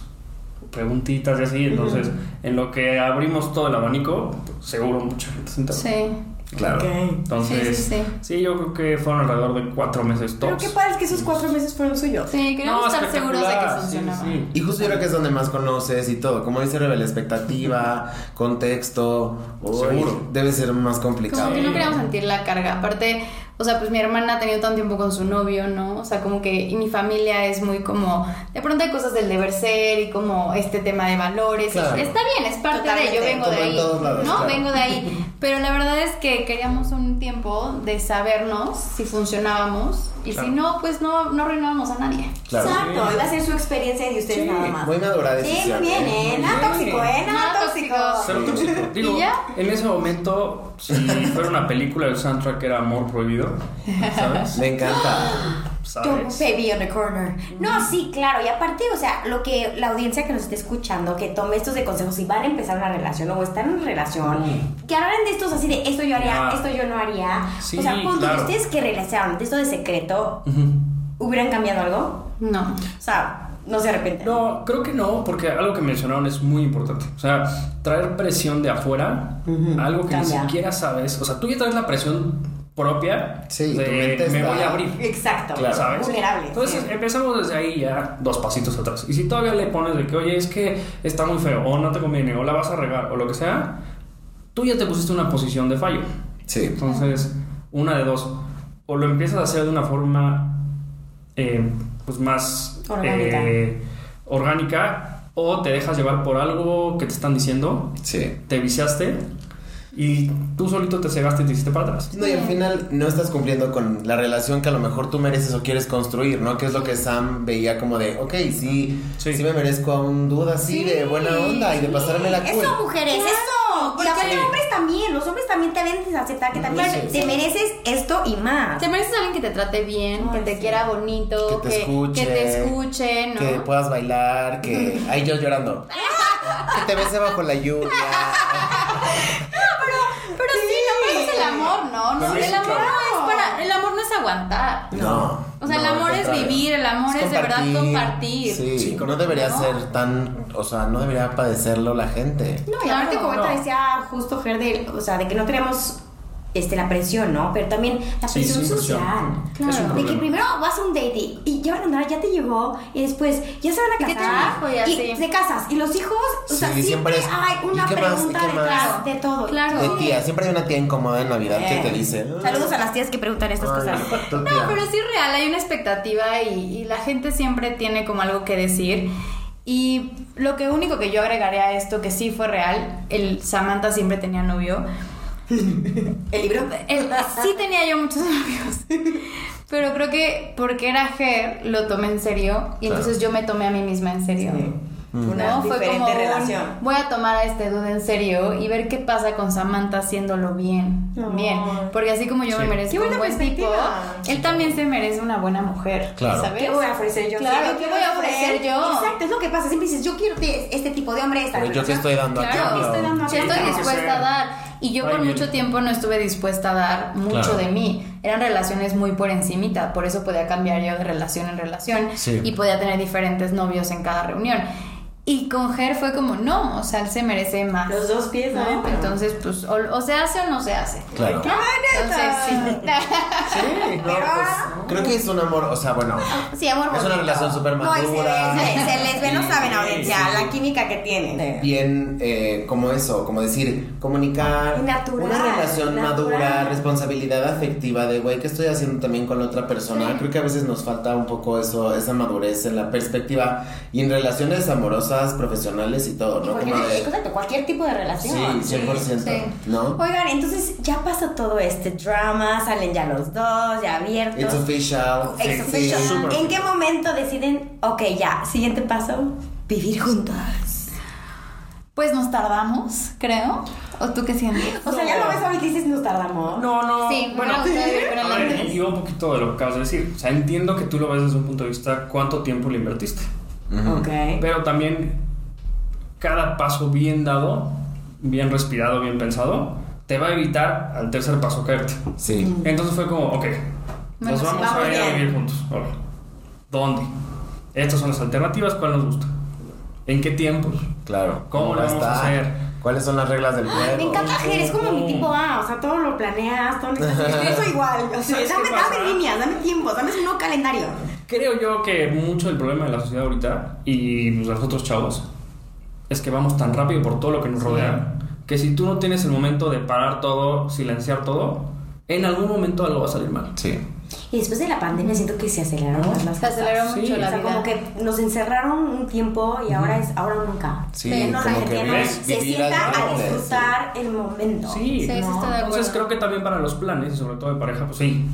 Preguntitas y así. Entonces, en lo que abrimos todo el abanico, seguro mucha gente se enteró. Sí. Claro. Entonces, Sí, sí, sí. yo creo que fueron alrededor de cuatro meses todos. Pero qué padre es que esos cuatro meses fueron suyos. Sí, queríamos No, estar seguros de que sí, funcionaba. sí. Y justo yo creo que es donde más conoces y todo. Como dice Rebel, expectativa, contexto. Seguro. Debe ser más complicado. Como que no queríamos sentir la carga. Aparte, o sea, pues mi hermana ha tenido tanto tiempo con su novio, ¿no? O sea, como que, y mi familia es muy como, de pronto hay cosas del deber ser y como este tema de valores. Claro. Está bien, es parte de, yo vengo de ahí. lados, no, claro. vengo de ahí. Pero la verdad es que queríamos un tiempo de sabernos si funcionábamos y Claro. si no, pues no, no arruinábamos a nadie. Claro. Exacto, iba a ser su experiencia de ustedes Sí, nada más. Muy madura Sí, decisión. muy bien, ¿eh? ¿eh? Nada tóxico. ¿eh? Nada tóxico. tóxico. Cero tóxico. Digo, ¿Y ya? en ese momento, si fuera una película, el soundtrack era Amor Prohibido, ¿sabes? Me encanta. Don't ¿Sabes? baby on the corner. No, sí, claro. Y aparte, o sea, lo que la audiencia que nos esté escuchando, que tome estos de consejos, si van a empezar una relación o están en una relación, que hablen de estos así de esto yo haría, Ah. esto yo no haría. Sí, o sea, cuando claro. ustedes que de esto de secreto. ¿hubieran cambiado algo? No. O sea, no se arrepienten. No, creo que no, porque algo que mencionaron es muy importante. O sea, traer presión de afuera, algo que Cambia. ni siquiera sabes. O sea, tú ya traes la presión propia Sí, de tu mente me está- voy a abrir. Exacto. Claro. ¿Sabes? Vulnerable. Entonces sí. empezamos desde ahí ya dos pasitos atrás. Y si todavía le pones de que, oye, es que está muy feo, o no te conviene, o la vas a regar, o lo que sea, tú ya te pusiste en una posición de fallo. Sí. Entonces, una de dos. O lo empiezas a hacer de una forma eh, pues más Orgánica. eh, orgánica, o te dejas llevar por algo que te están diciendo, Sí. te viciaste y tú solito te cegaste y te hiciste para atrás. No, y al final no estás cumpliendo con la relación que a lo mejor tú mereces o quieres construir, ¿no? Que es lo que Sam veía como de, ok, sí, sí, Sí. me merezco a un duda así de buena onda y de pasarme la cool. Eso, mujeres, Claro, eso. Porque- aparte, hombres también. Los hombres también te deben de aceptar que también Sí, te sí. mereces esto y más. Te mereces a alguien que te trate bien, Ay, que te sí. quiera bonito, Que te escuche, que te escuche, ¿no? Que puedas bailar, que... Ay, yo llorando. que te bese bajo la lluvia. Pero sí, no, pero es el amor, ¿no? no Sí, el amor claro. no es para, el amor no es aguantar. No. O sea, el no, amor es vivir, el amor es, de verdad compartir. Sí, Sí, no debería ¿no? ser tan... O sea, no debería padecerlo la gente. No, y Claro, aparte como ahorita no. decía justo Fer de, o sea, de que no tenemos este, la presión, ¿no? Pero también la Sí, presión sí, presión. social. Claro. De que primero vas a un date y, y ya van a andar, ya te llegó, y después ya se van a Y casar. un hijo y te casas. Y los hijos, o sea, Sí, siempre, siempre es, hay una ¿y pregunta ¿y más? detrás de todo. Claro. De tía, siempre hay una tía incómoda en Navidad que Eh. te dice... Saludos a las tías que preguntan estas Ay, cosas. No, pero sí es real, hay una expectativa y, y la gente siempre tiene como algo que decir. Y lo que único que yo agregaré a esto, que sí fue real, el Samantha siempre tenía novio. El libro. El- sí tenía yo muchos novios. Pero creo que porque era Ger, lo tomé en serio. Y Claro. entonces yo me tomé a mí misma en serio. Una ¿no? Fue como un, relación. voy a tomar a este dude en serio y ver qué pasa con Samantha haciéndolo bien. Ay. Bien. Porque así como yo Sí. me merezco Qué buena un buen tipo, él también se merece una buena mujer. Claro. ¿Sabes? ¿Qué voy a ofrecer yo? Claro, Sí, ¿qué voy a ofrecer él. yo? Exacto, es lo que pasa. Siempre dices, yo quiero este tipo de hombre, esta Pero yo te relación. estoy dando a Claro, estoy dando a Sí, cambio. estoy dispuesta a dar. Y yo por mucho tiempo no estuve dispuesta a dar mucho Claro. de mí. Eran relaciones muy por encimita, por eso podía cambiar yo de relación en relación Sí. y podía tener diferentes novios en cada reunión. Y con Ger fue como, no, o sea, él se merece más. Los dos pies ¿no? Entonces, pues, o, o se hace o no se hace. Claro. Entonces, sí. Sí, no, pues, creo que es un amor, o sea, bueno, Sí, amor Es una bonito. relación súper No, y se, madura. se- se les ve Y- saben, Sí, audiencia, sí. la química que tienen. bien eh, como eso, como decir, comunicar, natural, una relación natural. madura, responsabilidad afectiva de, güey, ¿qué estoy haciendo también con la otra persona? Creo que a veces nos falta un poco eso, esa madurez en la perspectiva y en relaciones amorosas, profesionales y todo, ¿no? Cualquier, Como de, exacto, cualquier tipo de relación. sí, 100%, Sí. ¿no? Oigan, entonces ya pasó todo este drama, salen ya los dos, ya abiertos. It's official. It's sí, official. ¿En qué momento deciden, ok, ya, siguiente paso, vivir juntos? Pues nos tardamos, creo. ¿O tú qué sientes? O sea, ya lo ves ahorita y dices, nos tardamos. No, no. Sí, bueno, con él a ver, un poquito de lo que acabas de decir. O sea, entiendo que tú lo ves desde un punto de vista cuánto tiempo le invertiste. Ujú. Ok. Pero también cada paso bien dado, bien respirado, bien pensado, te va a evitar al tercer paso caerte. Sí. Entonces fue como, ok, Bueno, nos sí, vamos, vamos a ir a bien. vivir juntos. Ahora, ¿Dónde? Estas son las alternativas, ¿cuál nos gusta? ¿En qué tiempos? Claro. ¿Cómo le va vamos a hacer? ¿Cuáles son las reglas del juego? Me encanta Ger, es como mi tipo A, o sea, todo lo planeas, todo lo Yo soy igual, o sea, ¿Sabes dame, dame líneas, dame tiempos, dame un nuevo calendario. Creo yo que mucho del problema de la sociedad ahorita y pues, de nosotros chavos es que vamos tan rápido por todo lo que nos rodea que si tú no tienes el momento de parar todo, silenciar todo, en algún momento algo va a salir mal. Sí. Y después de la pandemia siento que se aceleraron más las Se aceleró cosas. mucho Sí. la O sea, vida. como que nos encerraron un tiempo y ahora es ahora o nunca. Sí, Que no, la como que vives- se vivir sienta a disfrutar el momento. Sí. ¿no? de acuerdo. Entonces creo que también para los planes y sobre todo de pareja, pues sí,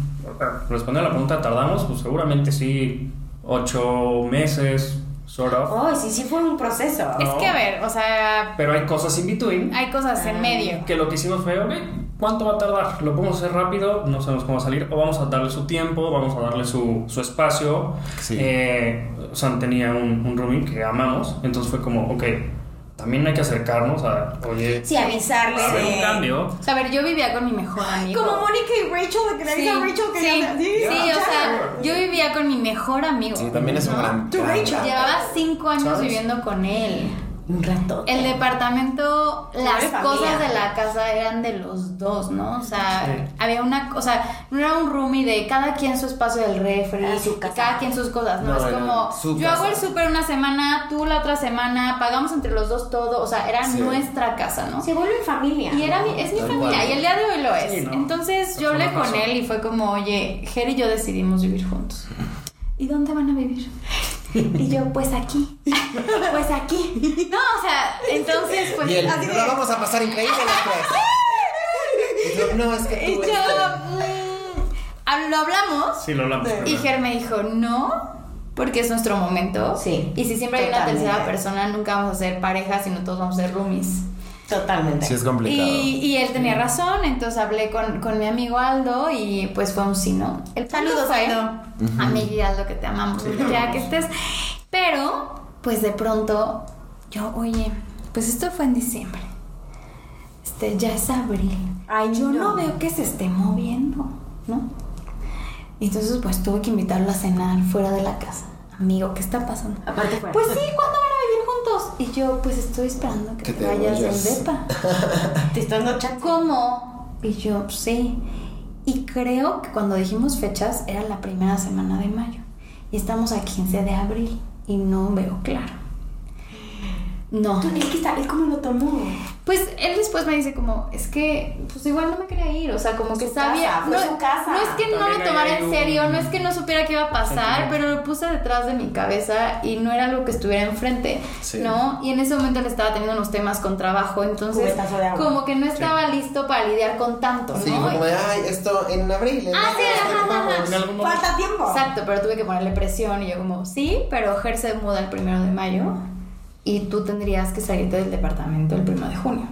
responder a la pregunta, ¿tardamos? Pues seguramente sí, ocho meses, sort of. Oh, sí, sí fue un proceso. Es que, a ver, o sea, Pero hay cosas in between hay cosas en medio. que lo que hicimos fue, ok, ¿cuánto va a tardar? ¿Lo podemos hacer rápido? No sabemos cómo va a salir. O vamos a darle su tiempo, vamos a darle su, su espacio. Sí. Eh, Sam tenía un, un roomie que amamos, entonces fue como, ok, también hay que acercarnos a, oye, Sí, avisarle va a de... un cambio. O sea, a ver, yo vivía con mi mejor amigo. Como Mónica y Rachel, que le Sí, dice a Rachel que sí, ya- sí, ya. o sea, yo vivía con mi mejor amigo. Sí, también es un ¿no? gran. Llevaba cinco años ¿Sabes? viviendo con él. Un rato. El departamento, las familia. cosas de la casa eran de los dos, ¿no? O sea, Sí. había una, o sea, no era un roomie de cada quien su espacio del refri, Era su casa. cada quien sus cosas, ¿no? No, es como, su yo hago el súper una semana, tú la otra semana, pagamos entre los dos todo, o sea, era Sí. nuestra casa, ¿no? Se vuelve familia. Y era mi, es mi familia, y el día de hoy lo es. Sí, ¿no? Entonces yo hablé con él y fue como, oye, Ger y yo decidimos vivir juntos. ¿Y dónde van a vivir? Y yo, pues aquí. Pues aquí. No, o sea, entonces, pues. Y él, así "Nos de- la vamos a pasar increíble los tres. Y yo, no, es que Y yo, este, mm, lo hablamos. Sí, lo hablamos. Y. Ger me dijo, no, porque es nuestro momento. Sí, Y si siempre hay una tercera persona, nunca vamos a ser pareja, sino todos vamos a ser roomies. Totalmente. Sí, es complicado. Y, y él tenía razón, entonces hablé con, con mi amigo Aldo y pues fue un sí, ¿no? El Saludos, fue, Aldo. Amiga Aldo, que te amamos, quiera que estés. Pero, pues de pronto, yo, oye, pues esto fue en diciembre. Este, ya es abril. Ay, yo no. no veo que se esté moviendo, ¿no? Y entonces, pues tuve que invitarlo a cenar fuera de la casa. Amigo, ¿qué está pasando? Aparte fue. Pues sí, ¿cuándo Y yo, pues estoy esperando que, Que te, te vayas del depa. te estoy dando chance. ¿Cómo? Y yo, sí. Y creo que cuando dijimos fechas era la primera semana de mayo. Y estamos a 15 de abril y no veo claro. No. Tú, Es que está, es como lo tomó. Pues él después me dice como, es que pues igual no me quería ir, o sea, como que Su sabía, no, su casa. no es que no También lo hay tomara en un serio, no es que no supiera qué iba a pasar, pero lo puse detrás de mi cabeza y no era algo que estuviera enfrente, Sí. ¿no? Y en ese momento él estaba teniendo unos temas con trabajo, entonces como que no estaba listo para lidiar con tanto, ¿no? Sí, como de, ay, esto en abril. en Ah, sí, ajá, vamos". ajá. Falta tiempo. Exacto, pero tuve que ponerle presión y yo como, sí, pero Ger se muda el primero de mayo y tú tendrías que salirte del departamento el primero de junio.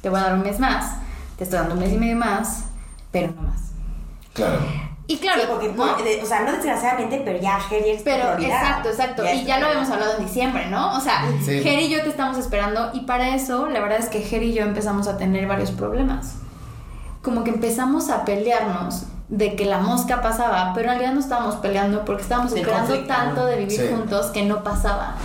Te voy a dar un mes más, te estoy dando un mes y medio más, pero no más. Claro. Y claro, Sí, porque, ¿no? o sea, no desgraciadamente, pero ya Jerry es Pero exacto, exacto. Ya y ya lo habíamos hablado en diciembre, ¿no? O sea, Sí. Y yo te estamos esperando y para eso la verdad es que Ger y yo empezamos a tener varios problemas. Como que empezamos a pelearnos de que la mosca pasaba, pero en realidad no estábamos peleando porque estábamos esperando tanto de vivir Sí. juntos que no pasaba.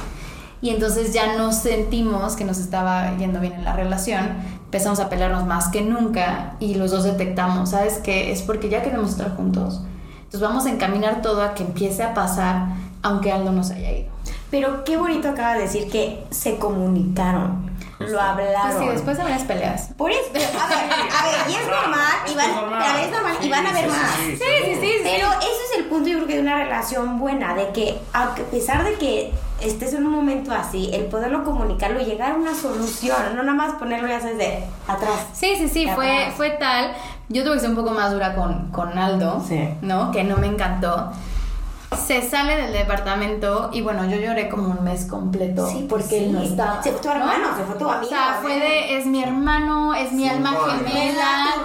Y entonces ya no sentimos que nos estaba yendo bien en la relación, empezamos a pelearnos más que nunca y los dos detectamos, ¿sabes qué? Es porque ya queremos estar juntos. Entonces vamos a encaminar todo a que empiece a pasar aunque Aldo no se haya ido. Pero qué bonito acaba de decir que se comunicaron, lo hablaron. Pues sí, después de varias peleas. Por eso, pero, a ver, a ver, y es normal, y van, a ver, es normal, y van a Sí, ver sí, más. sí, Sí, sí. Pero eso es el punto, yo creo que de una relación buena, de que a pesar de que estés en un momento así, el poderlo comunicarlo y llegar a una solución, no nada más ponerlo ya sabes de atrás. Sí, sí, sí, fue, atrás. fue tal. Yo tuve que ser un poco más dura con, con Aldo, Sí. ¿no? Que no me encantó. Se sale del departamento y bueno, yo lloré como un mes completo Sí, pues porque él no estaba. Se fue tu ¿no? hermano, se fue tu amigo, O sea, fue de, es mi hermano, es mi Sí, alma gemela.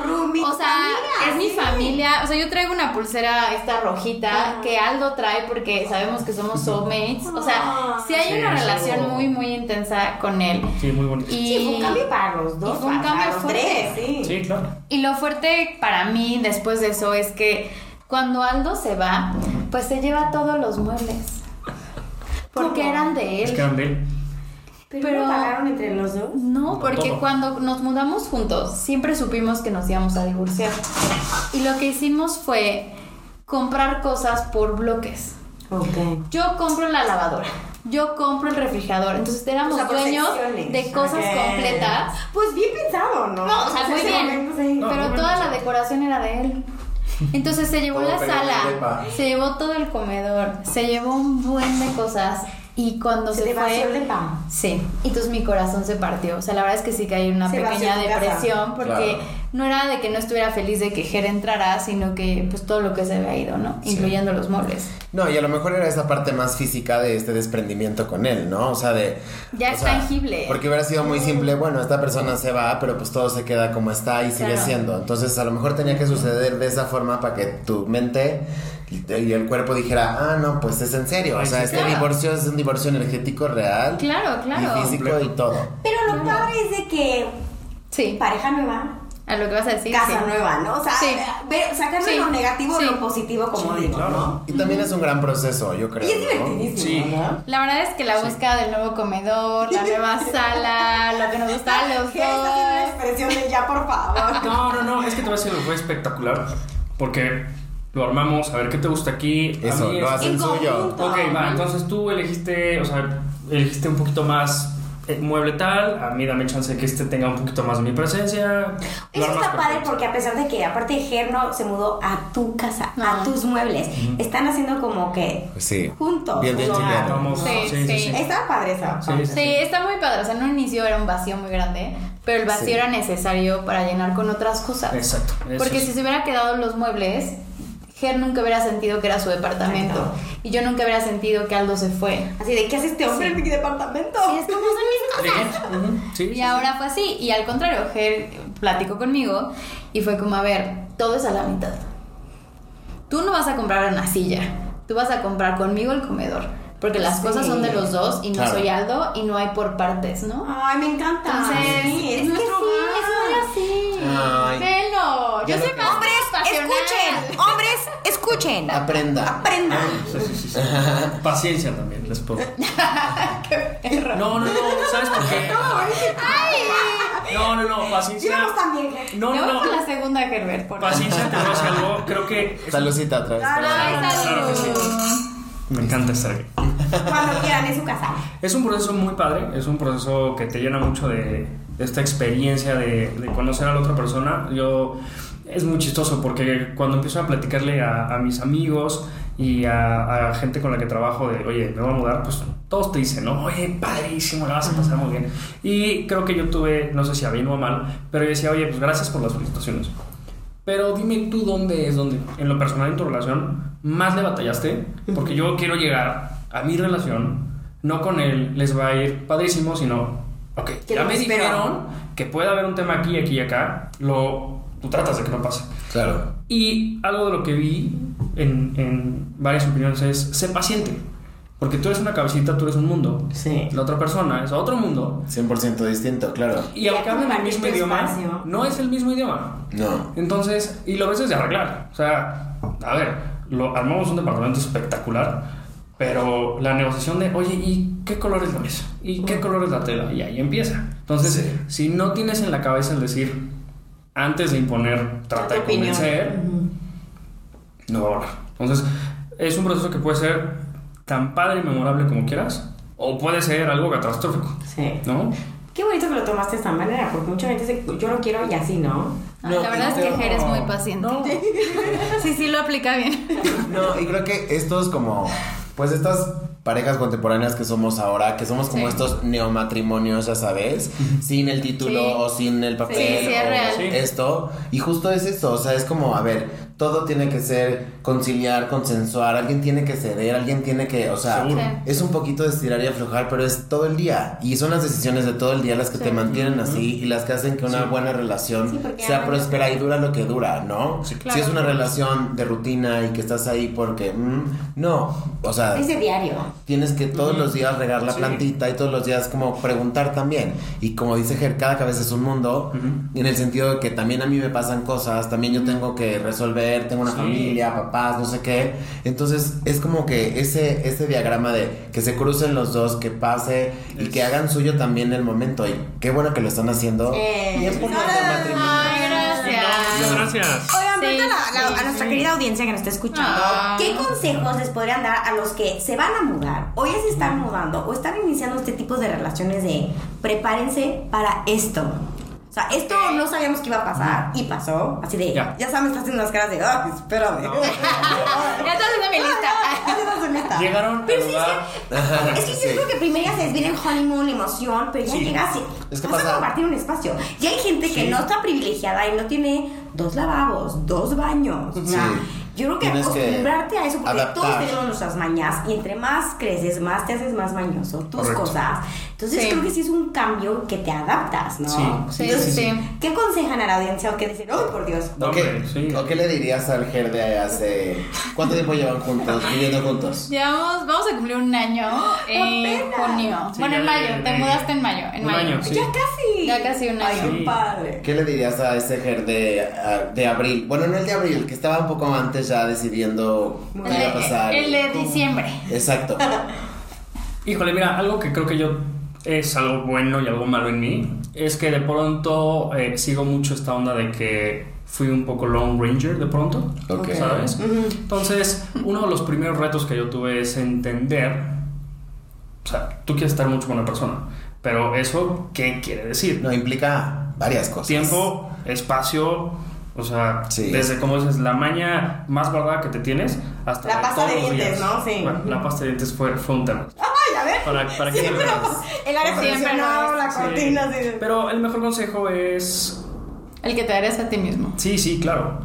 O sea, familia, es mi familia. O sea, yo traigo una pulsera esta rojita Ajá. que Aldo trae porque sabemos que somos soulmates. O sea, Ah. sí hay Sí, una relación muy, muy intensa con él. Sí, muy bonito. Y Sí, fue un cambio para los dos, y fue un para cambio los fuerte. tres, sí. Sí, claro. Y lo fuerte para mí después de eso es que cuando Aldo se va, pues se lleva todos los muebles. Porque ¿Cómo? eran de Es él. que eran de él. Pero, Pero- ¿no pagaron entre los dos? No, porque todo. cuando nos mudamos juntos, siempre supimos que nos íbamos a divorciar. Y lo que hicimos fue comprar cosas por bloques. Ok. Yo compro la lavadora. Yo compro el refrigerador. Entonces éramos O sea, por dueños de cosas Ok. completas. Pues bien pensado, ¿no? No, o sea, muy bien. momento, sí. No, pero muy toda la decoración era de él. Entonces se llevó Todo la sala, se llevó todo el comedor, se llevó un buen de cosas y cuando Se se, el fue, sí, y entonces mi corazón se partió. O sea, la verdad es que sí caí en una Se pequeña depresión porque Claro. No era de que no estuviera feliz de que Jera entrara, sino que pues todo lo que se había ido, ¿no? Incluyendo los muebles. No, y a lo mejor era esa parte más física de este desprendimiento con él, ¿no? O sea, de... Ya es sea, tangible. Porque hubiera sido muy simple, bueno, esta persona se va, pero pues todo se queda como está y sigue Claro. siendo. Entonces, a lo mejor tenía que suceder de esa forma para que tu mente y el cuerpo dijera, ah, no, pues es en serio. O sea, sí, este claro. divorcio es un divorcio energético real. Claro, claro. Y físico y todo. Pero lo padre es de que Sí, pareja nueva, a lo que vas a decir. casa sí. nueva, ¿no? O sea, Sí. ver, sacarle Sí. lo negativo Sí. lo positivo, como Sí, digo, claro. ¿no? Y también es un gran proceso, yo creo. Y es ¿no? divertidísimo, Sí. ¿no? La verdad es que la búsqueda del nuevo comedor, la nueva sala, lo que nos gustaba a los ¿Qué está haciendo una dos. expresión de ya, por favor? No, no, no, es que te voy a decir, fue espectacular. Porque lo armamos, a ver qué te gusta aquí. A Eso, lo hacen En suyo. Ok, va, entonces tú elegiste, o sea, elegiste un poquito más eh, mueble tal, a mí dame chance de que este tenga un poquito más de mi presencia. Eso está padre porque a pesar de que aparte Gerno se mudó a tu casa, a tus muebles, están haciendo como que Sí. juntos. Bien, bien. Sí, sí, sí, sí. sí. Está padre esa. Sí, parte. sí. Sí, está muy padre. O sea, en un inicio era un vacío muy grande, pero el vacío Sí. era necesario para llenar con otras cosas. Exacto. eso Porque es. si se hubiera quedado los muebles, Ger nunca hubiera sentido que era su departamento. Exacto. Y yo nunca hubiera sentido que Aldo se fue. Así de, ¿qué hace este hombre Sí. en mi departamento? Sí, es como son mis cosas. Sí, ujú, sí, Y ahora fue así. Y al contrario, Ger platicó conmigo y fue como, a ver, todo es a la mitad. Tú no vas a comprar una silla, tú vas a comprar conmigo el comedor. Porque las Sí. cosas son de los dos y no Claro. soy Aldo y no hay por partes, ¿no? Ay, me encanta. Entonces, Sí, es, es que nuestro sí, es muy así. Ay. Velo, yo soy más. Escuchen. Hombres, escuchen. Aprenda. Aprendan. Sí, sí, sí, sí. Paciencia también, les puedo. No, no, no, ¿sabes por qué? No, no, no, paciencia. Llevamos también. No, no, no. por la segunda, Herbert. Por Paciencia, te decir algo. Creo que. Saludcita otra vez. Claro. Ay, Claro que sí. salud. Me encanta estar aquí. Cuando quieran en su casa. Es un proceso muy padre, es un proceso que te llena mucho de, de esta experiencia de, de conocer a la otra persona. Yo es muy chistoso porque cuando empiezo a platicarle a, a mis amigos y a, a gente con la que trabajo de, oye, me voy a mudar, pues todos te dicen, ¿no? Oye, padrísimo, la vas a pasar muy bien. Y creo que yo tuve, no sé si a bien o a mal, pero yo decía, oye, pues gracias por las felicitaciones. Pero dime tú dónde es donde, en lo personal en tu relación, más le batallaste, porque yo quiero llegar a mi relación, no con él les va a ir padrísimo, sino, ok, ya me dijeron que puede haber un tema aquí, aquí y acá, lo, tú tratas de que no pase. Claro. Y algo de lo que vi en, en varias opiniones es, sé paciente, porque tú eres una cabecita, tú eres un mundo, Sí. la otra persona es otro mundo, 100% distinto, claro. y aunque hablen el mismo idioma, espacio. no es el mismo idioma. No. Entonces, y lo ves desde arreglar. O sea, a ver, lo, armamos un departamento espectacular, pero la negociación de, oye, ¿y qué color es la mesa? ¿Y qué color es la tela? Y ahí empieza. Entonces, Sí. si no tienes en la cabeza el decir, antes de imponer, trata de opinión. convencer, no va a volar. Entonces, es un proceso que puede ser tan padre y memorable como quieras, o puede ser algo catastrófico, Sí. ¿no? Qué bonito que lo tomaste de esta manera, porque mucha gente dice, yo lo quiero y así, ¿no? No, la verdad es que pero- Jer es muy paciente. Sí, sí lo aplica bien. No, y creo que estos como, pues estas parejas contemporáneas que somos ahora, que somos como Sí. estos neomatrimonios, ya sabes, sin el título Sí. o sin el papel Sí, sí, es o real. Sí. esto, y justo es esto, o sea, es como, a ver, todo tiene que ser conciliar, consensuar, alguien tiene que ceder, alguien tiene que, o sea. Sí. es un poquito de estirar y aflojar, pero es todo el día, y son las decisiones de todo el día las que te mantienen así y las que hacen que una Sí. buena relación Sí, sea próspera y dura lo que dura, ¿no? Sí, Si claro. es una relación de rutina y que estás ahí porque, mm, no, o sea, Es de diario. tienes que todos los días regar la Sí. plantita y todos los días como preguntar también. Y como dice Ger, cada cabeza es un mundo, en el sentido de que también a mí me pasan cosas, también yo tengo que resolver, tengo una Sí. familia, papás, no sé qué. Entonces es como que ese, ese diagrama de que se crucen los dos, que pase y Es- que hagan suyo también el momento. Y qué bueno que lo están haciendo. Eh, Bien por no, no, matrimonios. Ay, gracias. Muchas gracias. Oigan, Sí, la- a nuestra sí. querida audiencia que nos está escuchando, Ah. ¿qué consejos les podrían dar a los que se van a mudar o ya se están mudando o están iniciando este tipo de relaciones de prepárense para esto? O sea, esto no sabíamos que iba a pasar y pasó. Así de, ya, Ya. sabes, estás haciendo unas caras de, ah, espérame. Ya estás haciendo mi lista. Llegaron Pero sí, lugar. sí, es que Sí. yo creo que primero ya se desviene el honeymoon, emoción, pero ya Sí. llegas y Es que vas a pasa- compartir un espacio. Y hay gente que Sí. no está privilegiada y no tiene dos lavabos, dos baños. O sea, Sí. yo creo que Tienes que acostumbrarte a eso, porque todos adaptar. tenemos nuestras mañas y entre más creces, más te haces más mañoso, tus Correcto. cosas. Entonces Sí. creo que sí es un cambio que te adaptas, ¿no? Sí, sí, Entonces, sí, sí. ¿Qué aconsejan a la audiencia o qué dicen? ¡Oh, por Dios! ¿O Hombre, qué, sí. o qué le dirías al Ger de hace... ¿Cuánto tiempo llevan juntos, viviendo juntos? Llevamos, vamos a cumplir un año en junio. Sí, bueno, en mayo. Te mudaste en mayo. En Un mayo. año, sí. Ya casi. Ya casi un Ay, año. qué Sí. padre. ¿Qué le dirías a ese Ger de, de abril? Bueno, no el de abril, que estaba un poco antes ya decidiendo qué iba a pasar. el de diciembre. Exacto. Híjole, mira, algo que creo que yo es algo bueno y algo malo en mí es que de pronto eh, sigo mucho esta onda de que fui un poco Lone Ranger de pronto, Ok. ¿sabes? Entonces, uno de los primeros retos que yo tuve es entender, o sea, tú quieres estar mucho con una persona, pero eso, ¿qué quiere decir? No, implica varias cosas. Tiempo, espacio, o sea, Sí. desde como dices, la maña más guardada que te tienes hasta La pasta todos de los dientes, días. ¿no? Sí. Bueno, la pasta de dientes fue, fue un tema. A ver. Para, para que Siempre veas. El aire Siempre acondicionado, lo la es, Sí. cortina, de- Pero el mejor consejo es. El que te darías a ti mismo. Sí, sí, claro.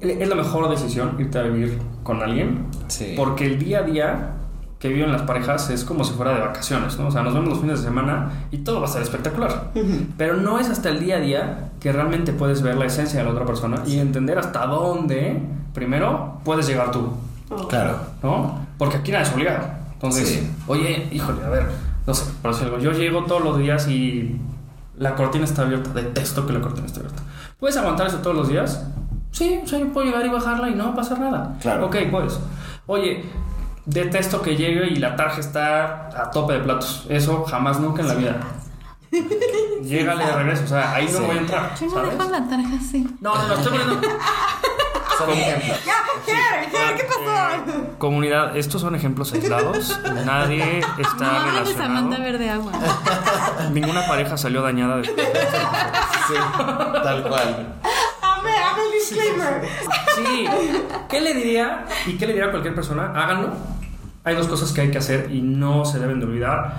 Es la mejor decisión irte a vivir con alguien. Sí. Porque el día a día que viven las parejas es como si fuera de vacaciones, ¿no? O sea, nos vemos los fines de semana y todo va a ser espectacular. Pero no es hasta el día a día que realmente puedes ver la esencia de la otra persona y entender hasta dónde, primero, puedes llegar tú, Claro. ¿no? Porque aquí nadie es obligado. Entonces, Sí. oye, híjole, a ver, no sé, por decir algo, yo llego todos los días y la cortina está abierta, detesto que la cortina esté abierta. ¿Puedes aguantar eso todos los días? Sí, o sea, yo puedo llegar y bajarla y no va a pasar nada. Claro. Ok, pues. Oye, detesto que llegue y la tarja está a tope de platos. Eso jamás, nunca en la vida. Llégale de regreso, o sea, ahí no Sí. voy a entrar. Yo no ¿sabes? dejo la tarja así. No, no, no, estoy poniendo. Son ejemplos. Ya, ¿qué? ¿Qué, ¿Qué pasó? Eh, comunidad, estos son ejemplos aislados. Nadie está No relacionado. Samantha Verde Agua. Ninguna pareja salió dañada de Sí, tal cual. Ame, ame el disclaimer. Sí. ¿Qué le diría? ¿Y qué le diría a cualquier persona? Háganlo. Hay dos cosas que hay que hacer y no se deben de olvidar.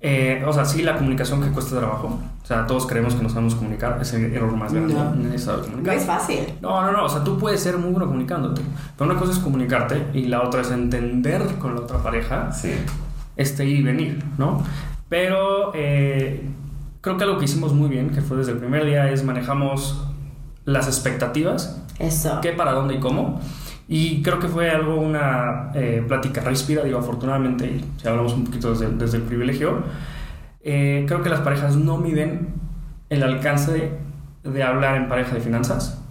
Eh, o sea, sí, la comunicación que cuesta trabajo. O sea, todos creemos que nos sabemos comunicar. Es el error más grande. No. Nadie sabe No es fácil. No, no, no. O sea, tú puedes ser muy bueno comunicándote. Pero una cosa es comunicarte y la otra es entender con la otra pareja Sí. este ir y venir, ¿no? Pero eh, creo que algo que hicimos muy bien, que fue desde el primer día, es manejamos las expectativas, Eso. qué, para dónde y cómo. Y creo que fue algo, una eh, plática ríspida, digo, afortunadamente, y si hablamos un poquito desde, desde el privilegio, eh, creo que las parejas no miden el alcance de, de hablar en pareja de finanzas.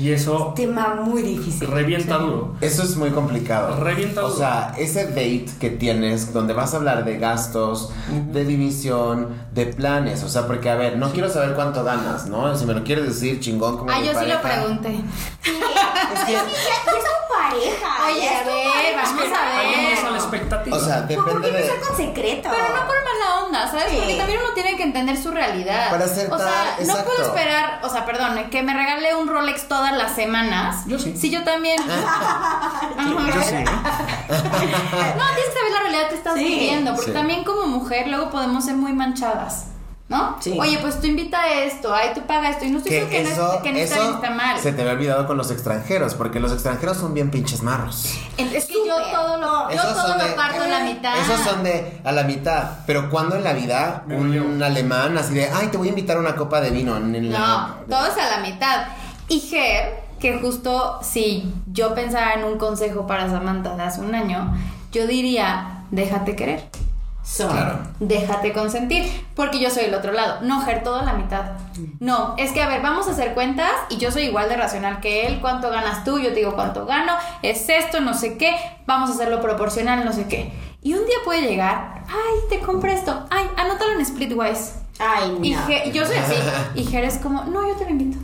Y eso Tema muy difícil. revienta duro. Eso es muy complicado. Revienta O duro. sea, ese date que tienes donde vas a hablar de gastos, de división, de planes. O sea, porque a ver, no quiero saber cuánto ganas, ¿no? Si me lo quieres decir, chingón como Ah, yo sí lo pregunté. Es que ya es tu pareja. Oye, a ver, vamos a ver. empieza la expectativa. O sea, Pues, ¿Por depende qué de. empezar con secreto? Pero no por mala onda, ¿sabes? Sí. Porque también uno tiene que entender su realidad. Para acertar, o sea, no exacto. puedo esperar, o sea, perdón, que me regale un Rolex todas las semanas. Yo sí. Sí, yo también. Ajá. Yo sí, ¿eh? No, tienes que saber la realidad que estás Sí. viviendo, porque Sí. también como mujer luego podemos ser muy manchadas. ¿No? Sí. Oye, pues tú invita a esto, ay, tú paga esto. Y no estoy diciendo que, eso, no, que no está bien, está mal. se te había olvidado con los extranjeros, porque los extranjeros son bien pinches marros. Es que yo todo lo, yo todo lo de- parto a la mitad. Esos son de a la mitad. Pero cuando en la vida un alemán así de, ay, te voy a invitar a una copa de vino. en No, todo es a la mitad. Y Ger, que justo si yo pensara en un consejo para Samantha de hace un año, yo diría, déjate querer. Son. Claro. Déjate consentir, porque yo soy el otro lado. No, Ger, todo a la mitad. No, es que a ver, vamos a hacer cuentas y yo soy igual de racional que él. ¿Cuánto ganas tú? Yo te digo cuánto gano. Es esto, no sé qué. Vamos a hacerlo proporcional, no sé qué. Y un día puede llegar, ay, te compré esto. Ay, anótalo en Splitwise. Ay, no. Y Ger- yo soy así. Y Ger es como, no, yo te lo invito.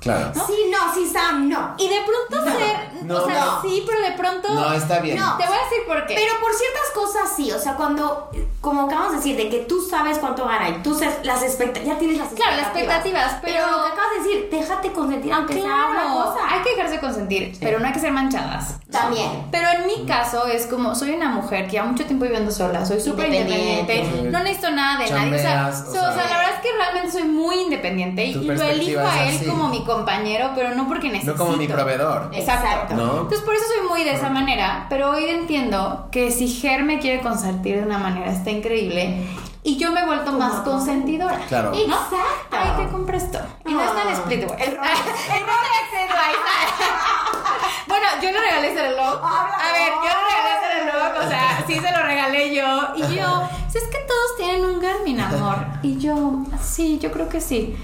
Claro. Sí, no, sí, Sam, no. Y de pronto ser, no, o sea, no. sí, pero de pronto. No, está bien. No. Te voy a decir por qué. Pero por ciertas cosas sí, o sea, cuando, como acabamos de decir, de que tú sabes cuánto gana y tú sabes las expectativas, ya tienes las Claro, las expectativas, pero- lo que acabas de decir, déjate consentir aunque sea una claro, cosa. hay que dejarse consentir, pero no hay que ser manchadas. También. Pero en mi caso es como, soy una mujer que lleva mucho tiempo viviendo sola, soy súper Independiente. independiente, no necesito nada de nadie. O sea, o so- o sea, sea, la verdad es que realmente soy muy independiente y lo elijo a él así. como mi compañero, pero no porque necesito. No como mi proveedor. Exacto. Exacto. ¿No? Entonces por eso soy muy de esa manera, pero hoy entiendo que si Ger me quiere consentir de una manera está increíble y yo me he vuelto más consentidora. Claro. ¿no? Exacto. Ay, te compré esto. Y no está en Ah. Splitwise. El. El Rolex. bueno, yo le regalé ese reloj. A ver, yo le regalé ese reloj, o sea, sí se lo regalé yo. Y yo, "Si es que todos tienen un Garmin, amor. Y yo, sí, yo creo que sí.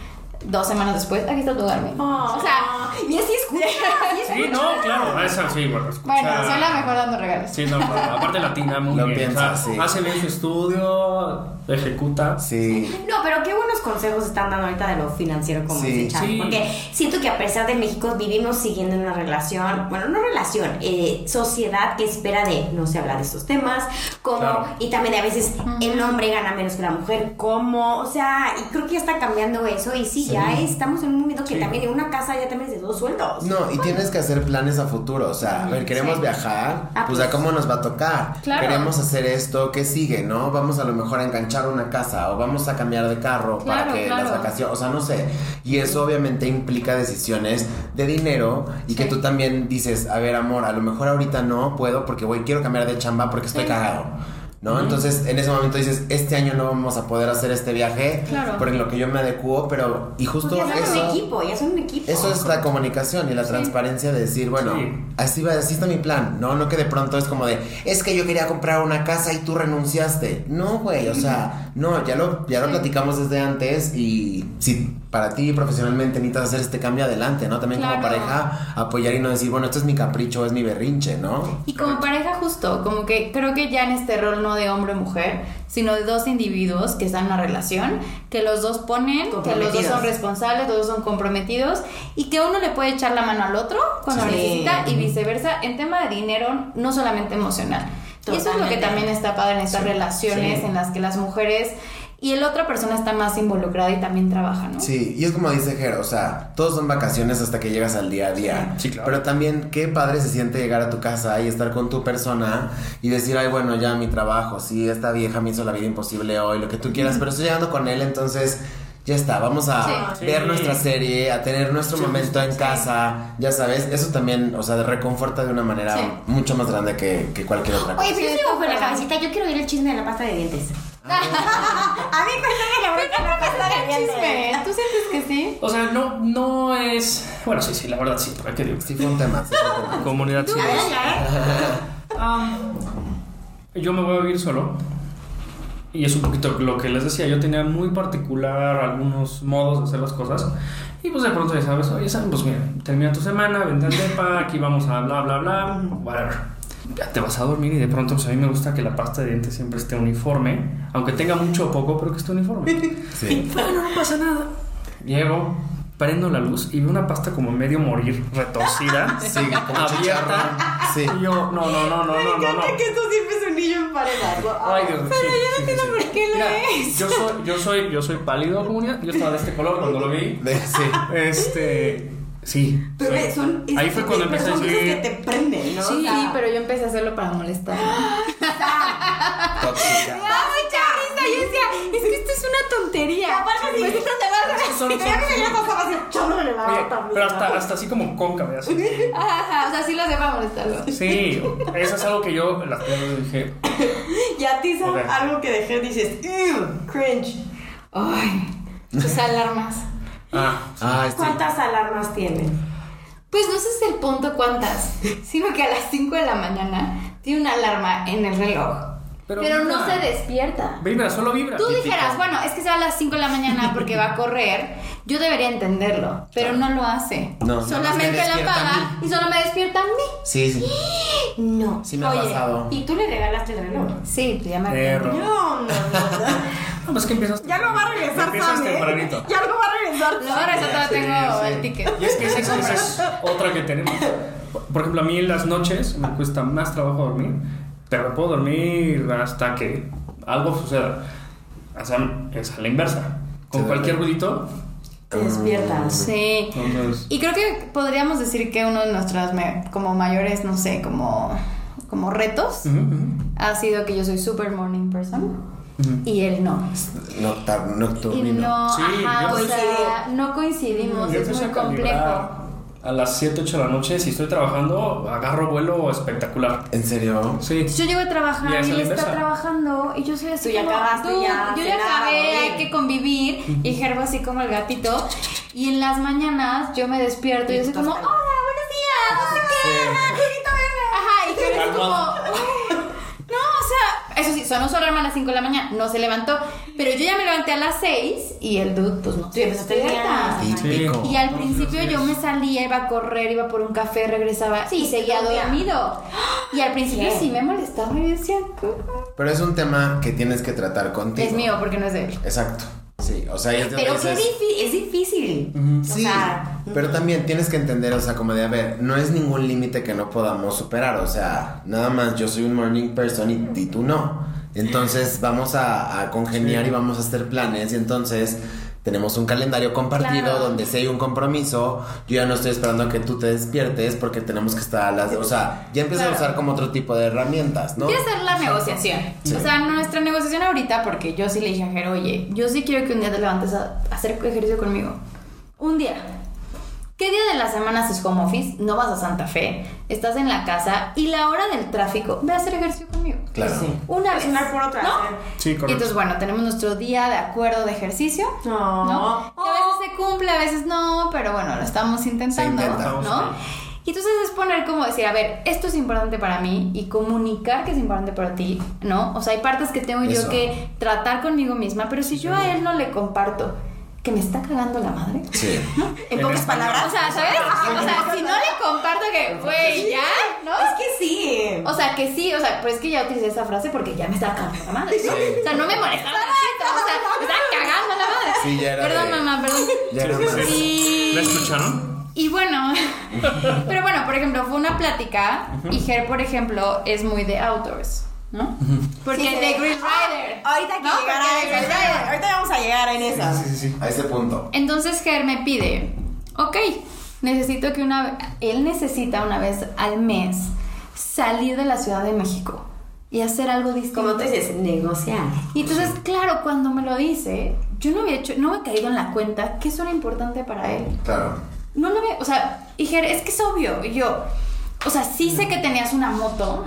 Dos semanas después, aquí está tu Garmin. O sea, y así escucha. escucha. Sí, no, claro, esa sí, bueno. escucha- bueno, soy la mejor dando regalos. Sí, no, no, aparte latina, muy Lo bien. piensa, o sea, sí. Hace bien su estudio, ejecuta. Sí. No, pero qué buenos consejos están dando ahorita de lo financiero como Sí. dice Charlie, Sí. Porque siento que a pesar de México vivimos siguiendo una relación, bueno, no relación, eh, sociedad que espera de no se habla de estos temas, como, Claro. y también de a veces el hombre gana menos que la mujer, como, o sea, y creo que ya está cambiando eso y sí, ya estamos en un momento que Sí. también en una casa ya también es de dos sueldos. No, y tienes que hacer planes a futuro. O sea, a ver, queremos Sí. viajar, Ah, pues pues. a cómo nos va a tocar. Claro. Queremos hacer esto, ¿qué sigue, no? Vamos a lo mejor a enganchar una casa o vamos a cambiar de carro para que claro. las vacaciones, o sea, no sé. Y eso obviamente implica decisiones de dinero y que tú también dices, a ver, amor, a lo mejor ahorita no puedo porque voy, quiero cambiar de chamba porque estoy Sí. cagado. ¿No? Entonces en ese momento dices, este año no vamos a poder hacer este viaje Claro. por lo que yo me adecuo, pero y justo ya son eso un equipo, ya son un equipo. eso es la comunicación y la transparencia de decir, bueno, Sí. así va, así está mi plan, ¿no? No que de pronto es como de, es que yo quería comprar una casa y tú renunciaste. No, güey, o sea, no, ya lo, ya lo Sí. platicamos desde antes y si para ti profesionalmente necesitas hacer este cambio adelante, ¿no? También como Claro. pareja, apoyar y no decir, bueno, esto es mi capricho, es mi berrinche, ¿no? Y como pareja justo, como que creo que ya en este rol no de hombre o mujer, sino de dos individuos que están en una relación, que los dos ponen, que los dos son responsables, los dos son comprometidos y que uno le puede echar la mano al otro cuando Sí. necesita y viceversa en tema de dinero, no solamente emocional. Y eso es lo que Totalmente. también está padre en estas relaciones sí. en las que las mujeres y el otra persona está más involucrada y también trabaja, ¿no? Sí, y es como dice Jero, o sea, todos son vacaciones hasta que llegas al día a día. Sí, claro. Pero también qué padre se siente llegar a tu casa y estar con tu persona y decir, ay, bueno, ya mi trabajo, sí, esta vieja me hizo la vida imposible hoy, lo que tú quieras, pero estoy llegando con él, entonces ya está, vamos a Sí. ver Sí. nuestra serie, a tener nuestro momento en casa, ya sabes, eso también, o sea, reconforta de una manera Sí. mucho más grande que, que cualquier otra cosa. Oye, pero yo Sí, sigo con la cabecita, yo quiero oír el chisme de la pasta de dientes. a mí cuéntame la verdad pasta de dientes. Chisme, ¿Tú sientes que sí? O sea, no, no es. Bueno, sí, sí, la verdad sí, pero hay que digo. Sí fue un tema, sí fue un tema. Comunidad. Am, yo me voy a vivir solo. Y es un poquito lo que les decía. Yo tenía muy particular algunos modos de hacer las cosas. Y pues de pronto ya sabes, oye, pues mira, termina tu semana, vente al depa, aquí vamos a bla, bla, bla, whatever. Ya te vas a dormir y de pronto pues a mí me gusta que la pasta de dientes siempre esté uniforme. Aunque tenga mucho o poco, pero que esté uniforme. Sí. Bueno, no pasa nada. Llego, prendo la luz y veo una pasta como medio morir, retorcida, Sí, como abierta. Sí. Y yo, no, no, no, no, no, no, no. esto siempre es un niño emparejado. Ay, Dios mío. Pero yo no entiendo por qué lo Mira, es. Yo soy, yo soy, yo soy pálido comunidad. Yo estaba de este color cuando lo vi. De- sí. Este. Sí. Pero son, Ahí fue cuando empecé a son cosas que decir. te prenden, ¿no? Sí, O sea, pero yo empecé a hacerlo para molestar. Tóxica. Risa. Yo decía, es que esto es una tontería. Aparte, si esto te va a que ya pasaba así, yo no me le Oye, daba también. pero hasta, hasta así como cóncava, así. Ajá, ajá, o sea, sí lo hacía para molestarlo. Sí, eso es algo que yo la primera vez dije. Y a ti, algo que dejé, dices, ew, cringe. Ay, tus alarmas. Ah, Ah, sí. ¿Cuántas alarmas tienen? Pues no sé si el punto cuántas, sino que a las 5 de la mañana tiene una alarma en el reloj. Pero Pero, no se despierta. vibra, solo vibra. Tú dijeras, bueno, es que se va a las 5 de la mañana porque va a correr. Yo debería entenderlo, pero no lo hace. No, solamente la despierta a apaga y solo me despierta a mí. Sí, sí. No. Sí me ha Oye, pasado. ¿Y tú le regalaste el reloj? Sí, pues ya me Perro. No, no, no. No, pues que empiezas. Ya no va a regresar, Empiezas Sam, ¿eh? tempranito. Ya no va a regresar. Lo ahora eso todavía Sí, tengo sí. el ticket. Y es que esa es, esa es otra que tenemos. Por ejemplo, a mí en las noches me cuesta más trabajo dormir, pero puedo dormir hasta que algo suceda. O sea, es a la inversa. Con Sí, cualquier ruidito. Te despiertas. Sí. Entonces, Y creo que podríamos decir que uno de nuestros me- como mayores, no sé, como, como retos ha sido que yo soy super morning person y él no. Noctar- Y no, Sí, ajá, o sea, no coincidimos, Yo es muy complejo. A las 7, 8 de la noche, si estoy trabajando, agarro vuelo espectacular. ¿En serio? Sí. Yo llego a trabajar Y él está trabajando y yo soy así Tú ya como, acabaste, "Dude, ya, yo ya acabé, dormir". hay que convivir y Gerbo así como el gatito y en las mañanas yo me despierto y yo soy como, hola, buenos días, no sé qué, ajá, y Gerbo es como, "Ay, no, o sea, eso sí, sonó su alarma a las 5 de la mañana, no se levantó, pero yo ya me levanté a las 6 y el dude pues no despierta. día. Típico. Y al principio sí, yo sí. me salía, iba a correr, iba por un café, regresaba y seguía dormido. Y al principio ¿Qué? sí me molestaba y decía, "¿Qué?". Pero es un tema que tienes que tratar contigo. es mío porque no es de él. Exacto. Sí, o sea, ya te Pero qué dices- difícil, es difícil. Sí, O sea, pero también tienes que entender, o sea, como de, a ver, no es ningún límite que no podamos superar, o sea, nada más yo soy un morning person y, y tú no. Entonces vamos a, a congeniar Sí. y vamos a hacer planes y entonces tenemos un calendario compartido Claro. donde si hay un compromiso, yo ya no estoy esperando a que tú te despiertes porque tenemos que estar a las... O sea, ya empiezas a Claro. usar como otro tipo de herramientas, ¿no? A hacer la negociación. Sí. O sea, nuestra negociación ahorita, porque yo sí le dije a Jero, oye, yo sí quiero que un día te levantes a a hacer ejercicio conmigo. Un día. ¿Qué día de la semana haces home office? No vas a Santa Fe, estás en la casa y la hora del tráfico, ve a hacer ejercicio conmigo. Claro. Sí. Una vez. Una por otra. ¿no? Sí, Y correcto. entonces, bueno, tenemos nuestro día de acuerdo de ejercicio. No. ¿no? Que a veces se cumple, a veces no, pero bueno, lo estamos intentando, Se intenta. ¿no? Y entonces es poner como decir, a ver, esto es importante para mí y comunicar que es importante para ti, ¿no? O sea, hay partes que tengo yo Eso. que tratar conmigo misma, pero si yo a él no le comparto que me está cagando la madre. Sí. En En pocas español. palabras. O sea, ¿sabes? O sea, si no le comparto que, güey, ya, ¿no? Es que sí. O sea, que sí, o sea, pero es que ya utilicé esa frase porque ya me estaba cagando la madre, ¿no? Sí. O sea, no me molestaba tantito, o sea, me estaba cagando la madre. Sí, ya era Perdón, de- mamá, perdón. Ya era Sí, sí. ¿La escucharon? Y bueno, pero bueno, por ejemplo, fue una plática y Ger, por ejemplo, es muy de outdoors, ¿no? Porque Sí, de Green Rider. Ahorita que ¿no? a Green. Rider. Ahorita vamos a llegar en esa. Sí, sí, sí. A ese punto. Entonces Ger me pide, ok, necesito que una él necesita una vez al mes salir de la Ciudad de México y hacer algo distinto. Como tú dices, negociar. Y entonces, claro, cuando me lo dice, yo no había hecho, no me he caído en la cuenta que eso era importante para él. Claro. No lo había, o sea, dije, es que es obvio. Y yo, o sea, sí sé que tenías una moto,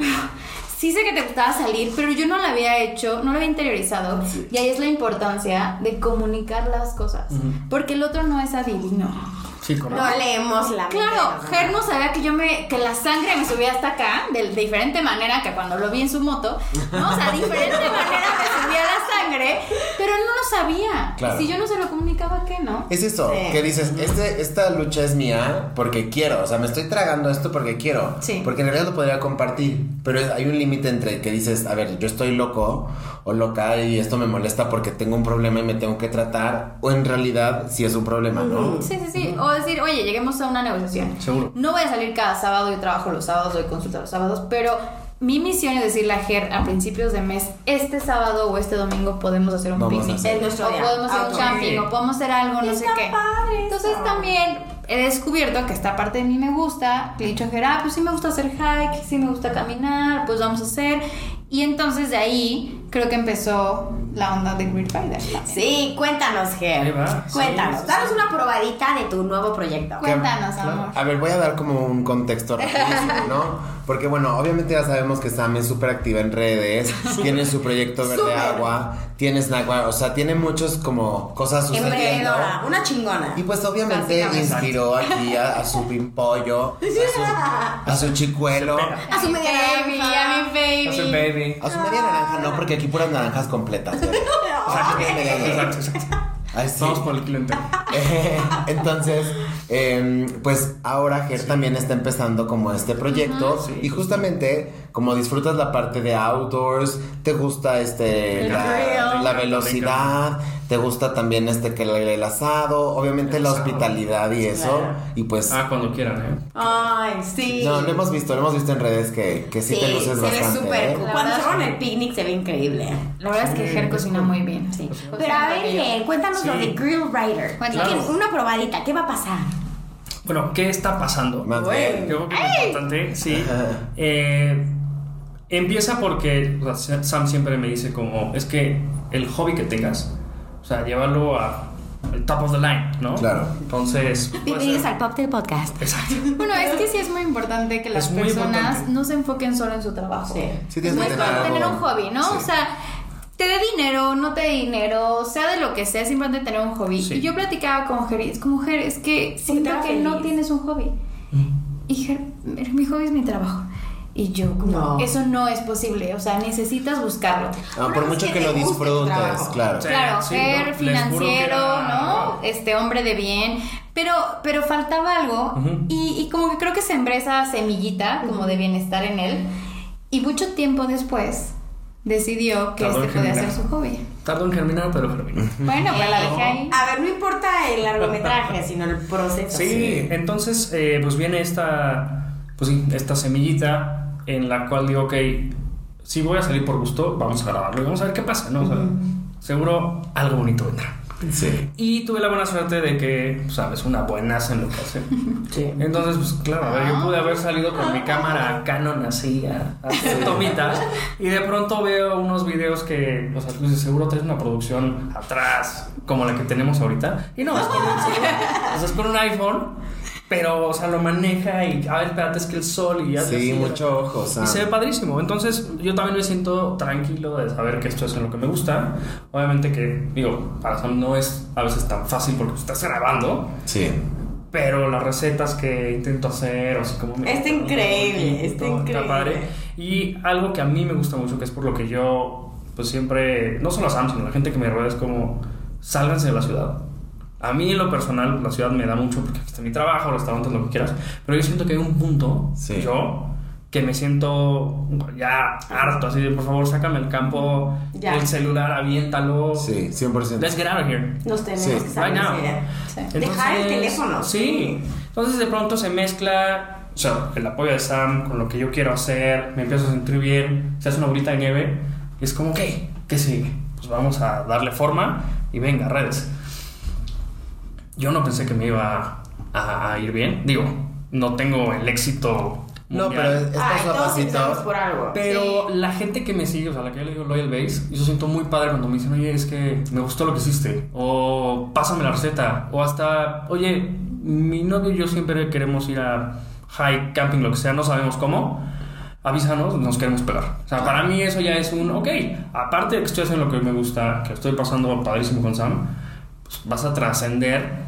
sí sé que te gustaba salir, pero yo no lo había hecho, no lo había interiorizado. Y ahí es la importancia de comunicar las cosas. Porque el otro no es adivino. Sí, correcto. No leemos la mente Claro, Ger no sabía que yo me, que la sangre me subía hasta acá, de, de diferente manera que cuando lo vi en su moto, ¿no? O sea, diferente manera me subía la sangre, pero él no lo sabía. Claro. Si yo no se lo comunicaba, ¿qué no? Es eso, Sí. que dices, este, esta lucha es mía porque quiero, o sea, me estoy tragando esto porque quiero, Sí. porque en realidad lo podría compartir, pero hay un límite entre que dices, a ver, yo estoy loco o loca y esto me molesta porque tengo un problema y me tengo que tratar, o en realidad sí es un problema, ¿no? Sí, sí, sí. O decir, oye, lleguemos a una negociación. Seguro. No voy a salir cada sábado, yo trabajo los sábados, doy consulta los sábados, pero mi misión es decirle a Ger a principios de mes, este sábado o este domingo podemos hacer un Vamos picnic. hacer. Es nuestro o día. podemos hacer un camping, o podemos hacer algo, no sé qué. padre Entonces también he descubierto que esta parte de mí me gusta. Le he dicho a Ger, ah, pues sí me gusta hacer hike, sí me gusta caminar, pues vamos a hacer. Y entonces de ahí creo que empezó la onda de Rider. también. Sí, cuéntanos, Ger. Ahí va. Cuéntanos, Sí, sí, danos sí. una probadita de tu nuevo proyecto. Cuéntanos, Claro. amor. A ver, voy a dar como un contexto rapidísimo, ¿no? Porque bueno, obviamente ya sabemos que Sam es súper activa en redes, tiene su proyecto Verde. Agua, tiene Snack o sea, tiene muchos como cosas sucediendo. Emprendedora, una chingona. Y pues obviamente inspiró aquí a, a su pimpollo, a su, a su chicuelo, A su media baby, naranja. a mi baby. Hace baby. a su media naranja, no, porque aquí puras naranjas completas. Exacto, exacto. Ay, sí. Vamos por el kilo entero. Eh, Entonces, em, pues ahora Ger también está empezando como este proyecto Sí. y justamente como disfrutas la parte de outdoors, te gusta este la, velocidad, te gusta también este que el, el asado, obviamente El la asado. hospitalidad y eso Claro. y pues Ah, cuando quieran, ¿eh? Ay, sí. no, lo hemos visto, lo hemos visto en redes que, que sí, te luces se ve bastante. súper ¿eh? Cuando se van el picnic se ve increíble. La verdad es que Ger cocina muy bien. Sí. Pero a ver. Ger, cuéntanos lo de Grill Rider. Cuéntanos. ¿Qué- Una probadita, ¿qué va a pasar? Bueno, ¿qué está pasando? Más Güey. bien. Yo creo que es importante, sí. Eh, empieza porque o sea, Sam siempre me dice como, es que el hobby que tengas, o sea, llevarlo a el top of the line, ¿no? Claro. Entonces, Bienvenidos al Pop del Podcast. Exacto. Bueno, es que sí es muy importante que las Es personas importante. no se enfoquen solo en su trabajo. Sí. Sí tienes No que es tener tener un hobby, ¿no? Sí. O sea, te dé dinero, no te dé dinero, sea de lo que sea, es importante tener un hobby. Sí. Y yo platicaba con Ger, y es como Ger, es que siento que no tienes un hobby. Y Ger, "Mira, mi hobby es mi trabajo. Y yo, como, No. eso no es posible, o sea, necesitas buscarlo. Ah, por mucho que lo disfrutes, claro. Sí. Claro, sí, Ger, financiero, era- ¿no? Este hombre de bien. Pero, pero faltaba algo. Y, y como que creo que sembré esa semillita como de bienestar en él. Y mucho tiempo después decidió que Tardó este podía germinar. ser su hobby. Tardó en germinar, pero germinó. Bueno, pues la dejé ahí. A ver, no importa el largometraje, sino el proceso. Sí, entonces eh, pues viene esta, pues sí, esta semillita en la cual digo, ok, si voy a salir por gusto, vamos a grabarlo y vamos a ver qué pasa, ¿no? O sea, seguro algo bonito vendrá. Sí. Y tuve la buena suerte de que, sabes, una buenaza en lo que hace. Sí. Entonces, pues claro, a ver, yo pude haber salido con mi cámara Canon así a, a hacer tomitas y de pronto veo unos videos que, o sea, tú dices, seguro traes una producción atrás como la que tenemos ahorita. Y no, es con un, o sea, es con un iPhone, pero, o sea, lo maneja y, a ver, espérate, es que el sol y ya. Sí, mucho ojo, Sam. Y se ve padrísimo. Entonces, yo también me siento tranquilo de saber que esto es en lo que me gusta. Obviamente que, digo, para Sam no es a veces tan fácil porque estás grabando. Sí. Pero las recetas que intento hacer, o así como... me- Está increíble, está Está increíble. padre. Y algo que a mí me gusta mucho, que es por lo que yo, pues siempre, no solo a Sam, sino la gente que me rodea, es como, sálganse de la ciudad. A mí en lo personal, la ciudad me da mucho porque aquí está mi trabajo, restaurantes, lo que quieras. Pero yo siento que hay un punto, Sí. yo, que me siento ya harto, así de, por favor, sácame el campo, Ya. el celular, aviéntalo. Sí, 100%. Let's get out of here. Nos tenemos Sí. que Right now. si- Dejar el teléfono. Sí. Entonces de pronto se mezcla, o sea, el apoyo de Sam con lo que yo quiero hacer, me empiezo a sentir bien, se hace una bolita de nieve y es como, ok, ¿qué sigue? Pues vamos a darle forma y venga, redes. Yo no pensé que me iba a, a ir bien. Digo, no tengo el éxito. No, mundial. pero es, es Ay, paso a todos empezamos pasito. por algo. Pero la gente que me sigue, o sea, la que yo le digo Loyal Base, yo siento muy padre cuando me dicen, oye, es que me gustó lo que hiciste, o pásame la receta, o hasta, oye, mi novio y yo siempre queremos ir a hike, camping, lo que sea, no sabemos cómo, avísanos, nos queremos pegar. O sea, para mí eso ya es un, ok, aparte de que estoy haciendo lo que me gusta, que estoy pasando padrísimo con Sam, pues vas a trascender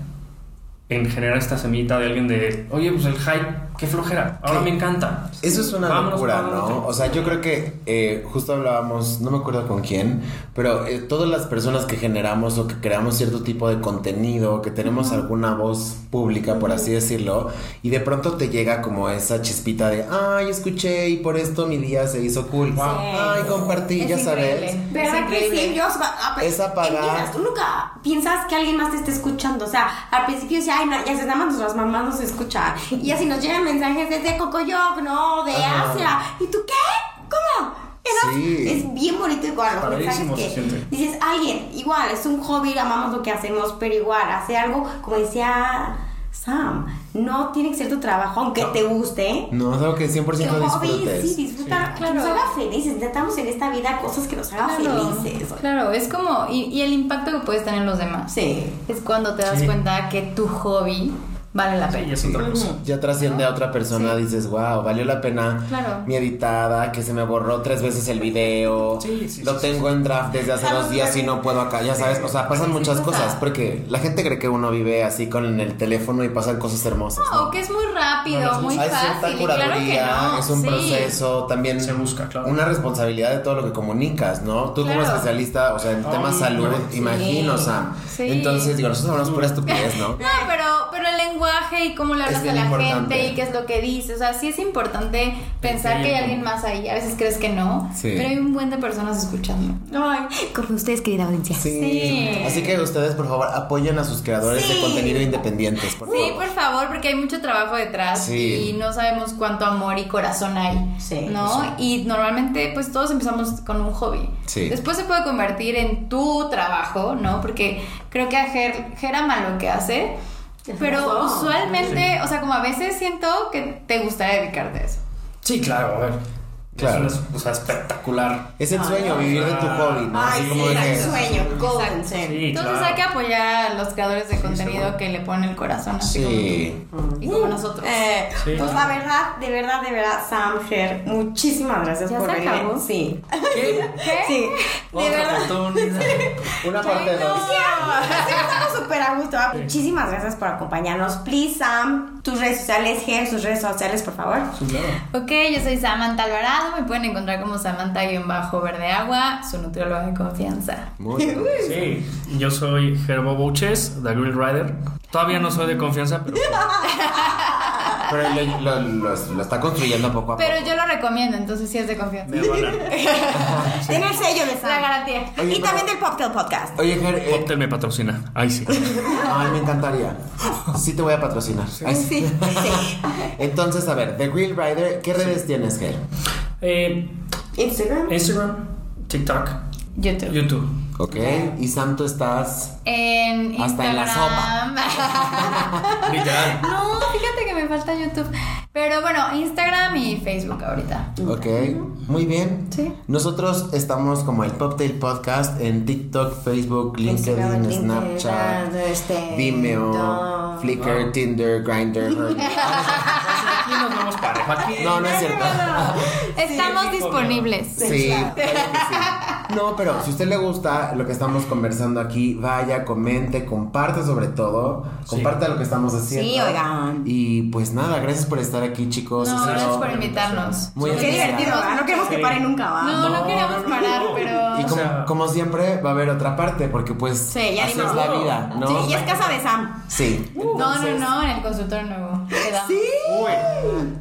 en generar esta semillita de alguien de, oye, pues el hype, qué flojera, ahora me encanta. Eso es una Vámonos locura. ¿no? O sea, yo creo que eh, justo hablábamos, no me acuerdo con quién, pero eh, todas las personas que generamos o que creamos cierto tipo de contenido, que tenemos alguna voz pública, por así decirlo, y de pronto te llega como esa chispita de, ay, escuché y por esto mi día se hizo cool. Wow. Ay, compartí, Es ya sabes. ¿Verdad Es que sí? increíble. Yo, a- a- Es apagar. empiezas, Tú nunca piensas que alguien más te está escuchando. O sea, al principio decía, ay, no, ya se nada más nuestras mamás nos escuchan. Y así nos llegan mensajes desde Cocoyoc, ¿no? De Ajá. Asia. ¿Y tú qué? ¿Cómo? Era- Sí. Es bien bonito igual los mensajes que dices, alguien, igual, es un hobby, amamos lo que hacemos, pero igual, hacer algo, como decía Sam, no tiene que ser tu trabajo, aunque te guste. No, es algo que 100% Que hobby, disfrutes. sí, disfrutar, que claro. nos haga felices. Intentamos en esta vida cosas que nos hagan Claro, felices. claro, es como, y, y el impacto que puedes tener en los demás. Sí. Es cuando te das Sí. cuenta que tu hobby vale la Sí, pena. es otra cosa. Ya trasciende a otra persona, Sí. dices, wow, valió la pena Claro. mi editada, que se me borró tres veces el video, Sí, sí, lo sí, tengo en draft desde hace dos días y no puedo acá, ya sabes, o sea, pasan Sí, muchas cosas, porque la gente cree que uno vive así con el teléfono y pasan cosas hermosas. No, ¿no? que es muy rápido, No, muy Hay fácil. y claro que curaduría, no. es un sí. proceso, también Se busca, claro. una responsabilidad de todo lo que comunicas, ¿no? Tú como especialista, o sea, en Ay, temas salud, sí. imagino, Sam. Sí. Entonces, digo, nosotros hablamos pura estupidez, ¿no? No, pero, pero lenguaje y cómo le hablas a la importante. gente y qué es lo que dice. O sea, sí es importante pensar que hay alguien más ahí. A veces crees que no, Sí. pero hay un buen de personas escuchando. Ay, como ustedes, querida audiencia. Sí. Sí. Así que ustedes, por favor, apoyen a sus creadores de Sí. contenido independientes, por Sí, favor. por favor, porque hay mucho trabajo detrás Sí. y no sabemos cuánto amor y corazón hay, Sí, ¿no? Y normalmente, pues todos empezamos con un hobby. Sí. Después se puede convertir en tu trabajo, ¿no? Porque creo que a Ger, Ger ama lo que hace, pero razón. usualmente, o sea, como a veces siento que te gustaría dedicarte a eso. Sí, claro, a ver. Claro. Es una- o sea, espectacular. Es el sueño, vivir de tu hobby, ¿no? Ay, Así como sí, de el sueño. Golden, sí. Entonces claro. hay que apoyar a los creadores de contenido seguro. que le ponen el corazón así Sí. como tú y como nosotros. Eh, Sí. Pues la verdad, de verdad, de verdad, Sam, Ger, muchísimas gracias ¿Ya por se venir. acabó? Sí. ¿Qué? Sí. De Otra verdad. Una parte dos. Estamos súper a gusto. ¿va? Muchísimas gracias por acompañarnos. Please, Sam, tus redes sociales, Ger, sus redes sociales, por favor. Sí, claro. Ok, yo soy Samantha Alvarado, me pueden encontrar como Samantha-Verde Agua, su nutrióloga de confianza. Muy bien. Sí, yo soy Gerbo Bouches, The Grill Rider. Todavía no soy de confianza, pero Pero lo, lo- lo- lo está construyendo poco a poco. Pero yo lo recomiendo, entonces sí es de confianza. me van a... Tiene el sello de La garantía. Oye, y pero- también del Poptail Podcast. Oye, Ger, eh, Poptel me patrocina. Ay, sí. ay, me encantaría. Sí te voy a patrocinar. Ay, sí. Sí, sí. Entonces, a ver, The Grill Rider, ¿qué redes tienes, Ger? Eh, Instagram. Instagram, TikTok, YouTube. YouTube. Ok. Y Sam, tú estás. En Hasta en la Instagram. Literal. no, fíjate que me falta YouTube. Pero bueno, Instagram y Facebook ahorita. Ok. Muy bien. Sí. Nosotros estamos como el Poptail Podcast en TikTok, Facebook, LinkedIn, Instagram, LinkedIn, Snapchat, este, Vimeo, no. Flickr, Tinder, Grindr. Aquí nos vamos parejo. Aquí. No, no es cierto. Estamos Sí, disponibles. Sí, claro que sí. No, pero si a usted le gusta lo que estamos conversando aquí, vaya, comente, comparte sobre todo, comparte lo que estamos haciendo. Sí, oigan. Y pues nada, gracias por estar aquí, chicos. No, gracias por invitarnos. Muy Qué divertido, ¿verdad? No queremos que Sí. pare nunca, ¿va? No, no, No, no, parar, pero. Y como, O sea- como siempre va a haber otra parte, porque pues Sí, ya así es la vida, ¿no? Sí, y es casa de Sam. Sí. No, no, no, en el consultorio nuevo. Quedamos. Uy.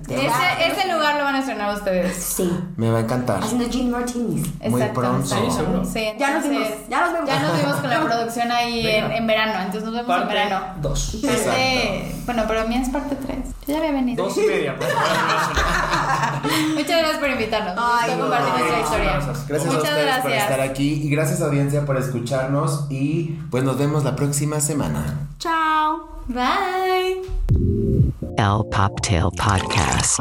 Ese, ese lugar lo van a estrenar ustedes. Sí. Me va a encantar. Haciendo gin martinis. Muy pronto. Sí, seguro. Sí, Ya nos vimos, ya nos vemos. Ya nos vimos con la producción ahí en, verano. Entonces nos vemos en verano. 2. Parte, bueno, pero mía es parte 3. Yo ya había venido. Dos y media. pues, Muchas gracias por invitarnos. Nos Ay, gustó no. compartir nuestra Ay, historia. gracias. Gracias a Muchas ustedes por gracias. estar aquí y gracias audiencia por escucharnos y pues nos vemos la próxima semana. Chao. Bye. L Poptail Podcast.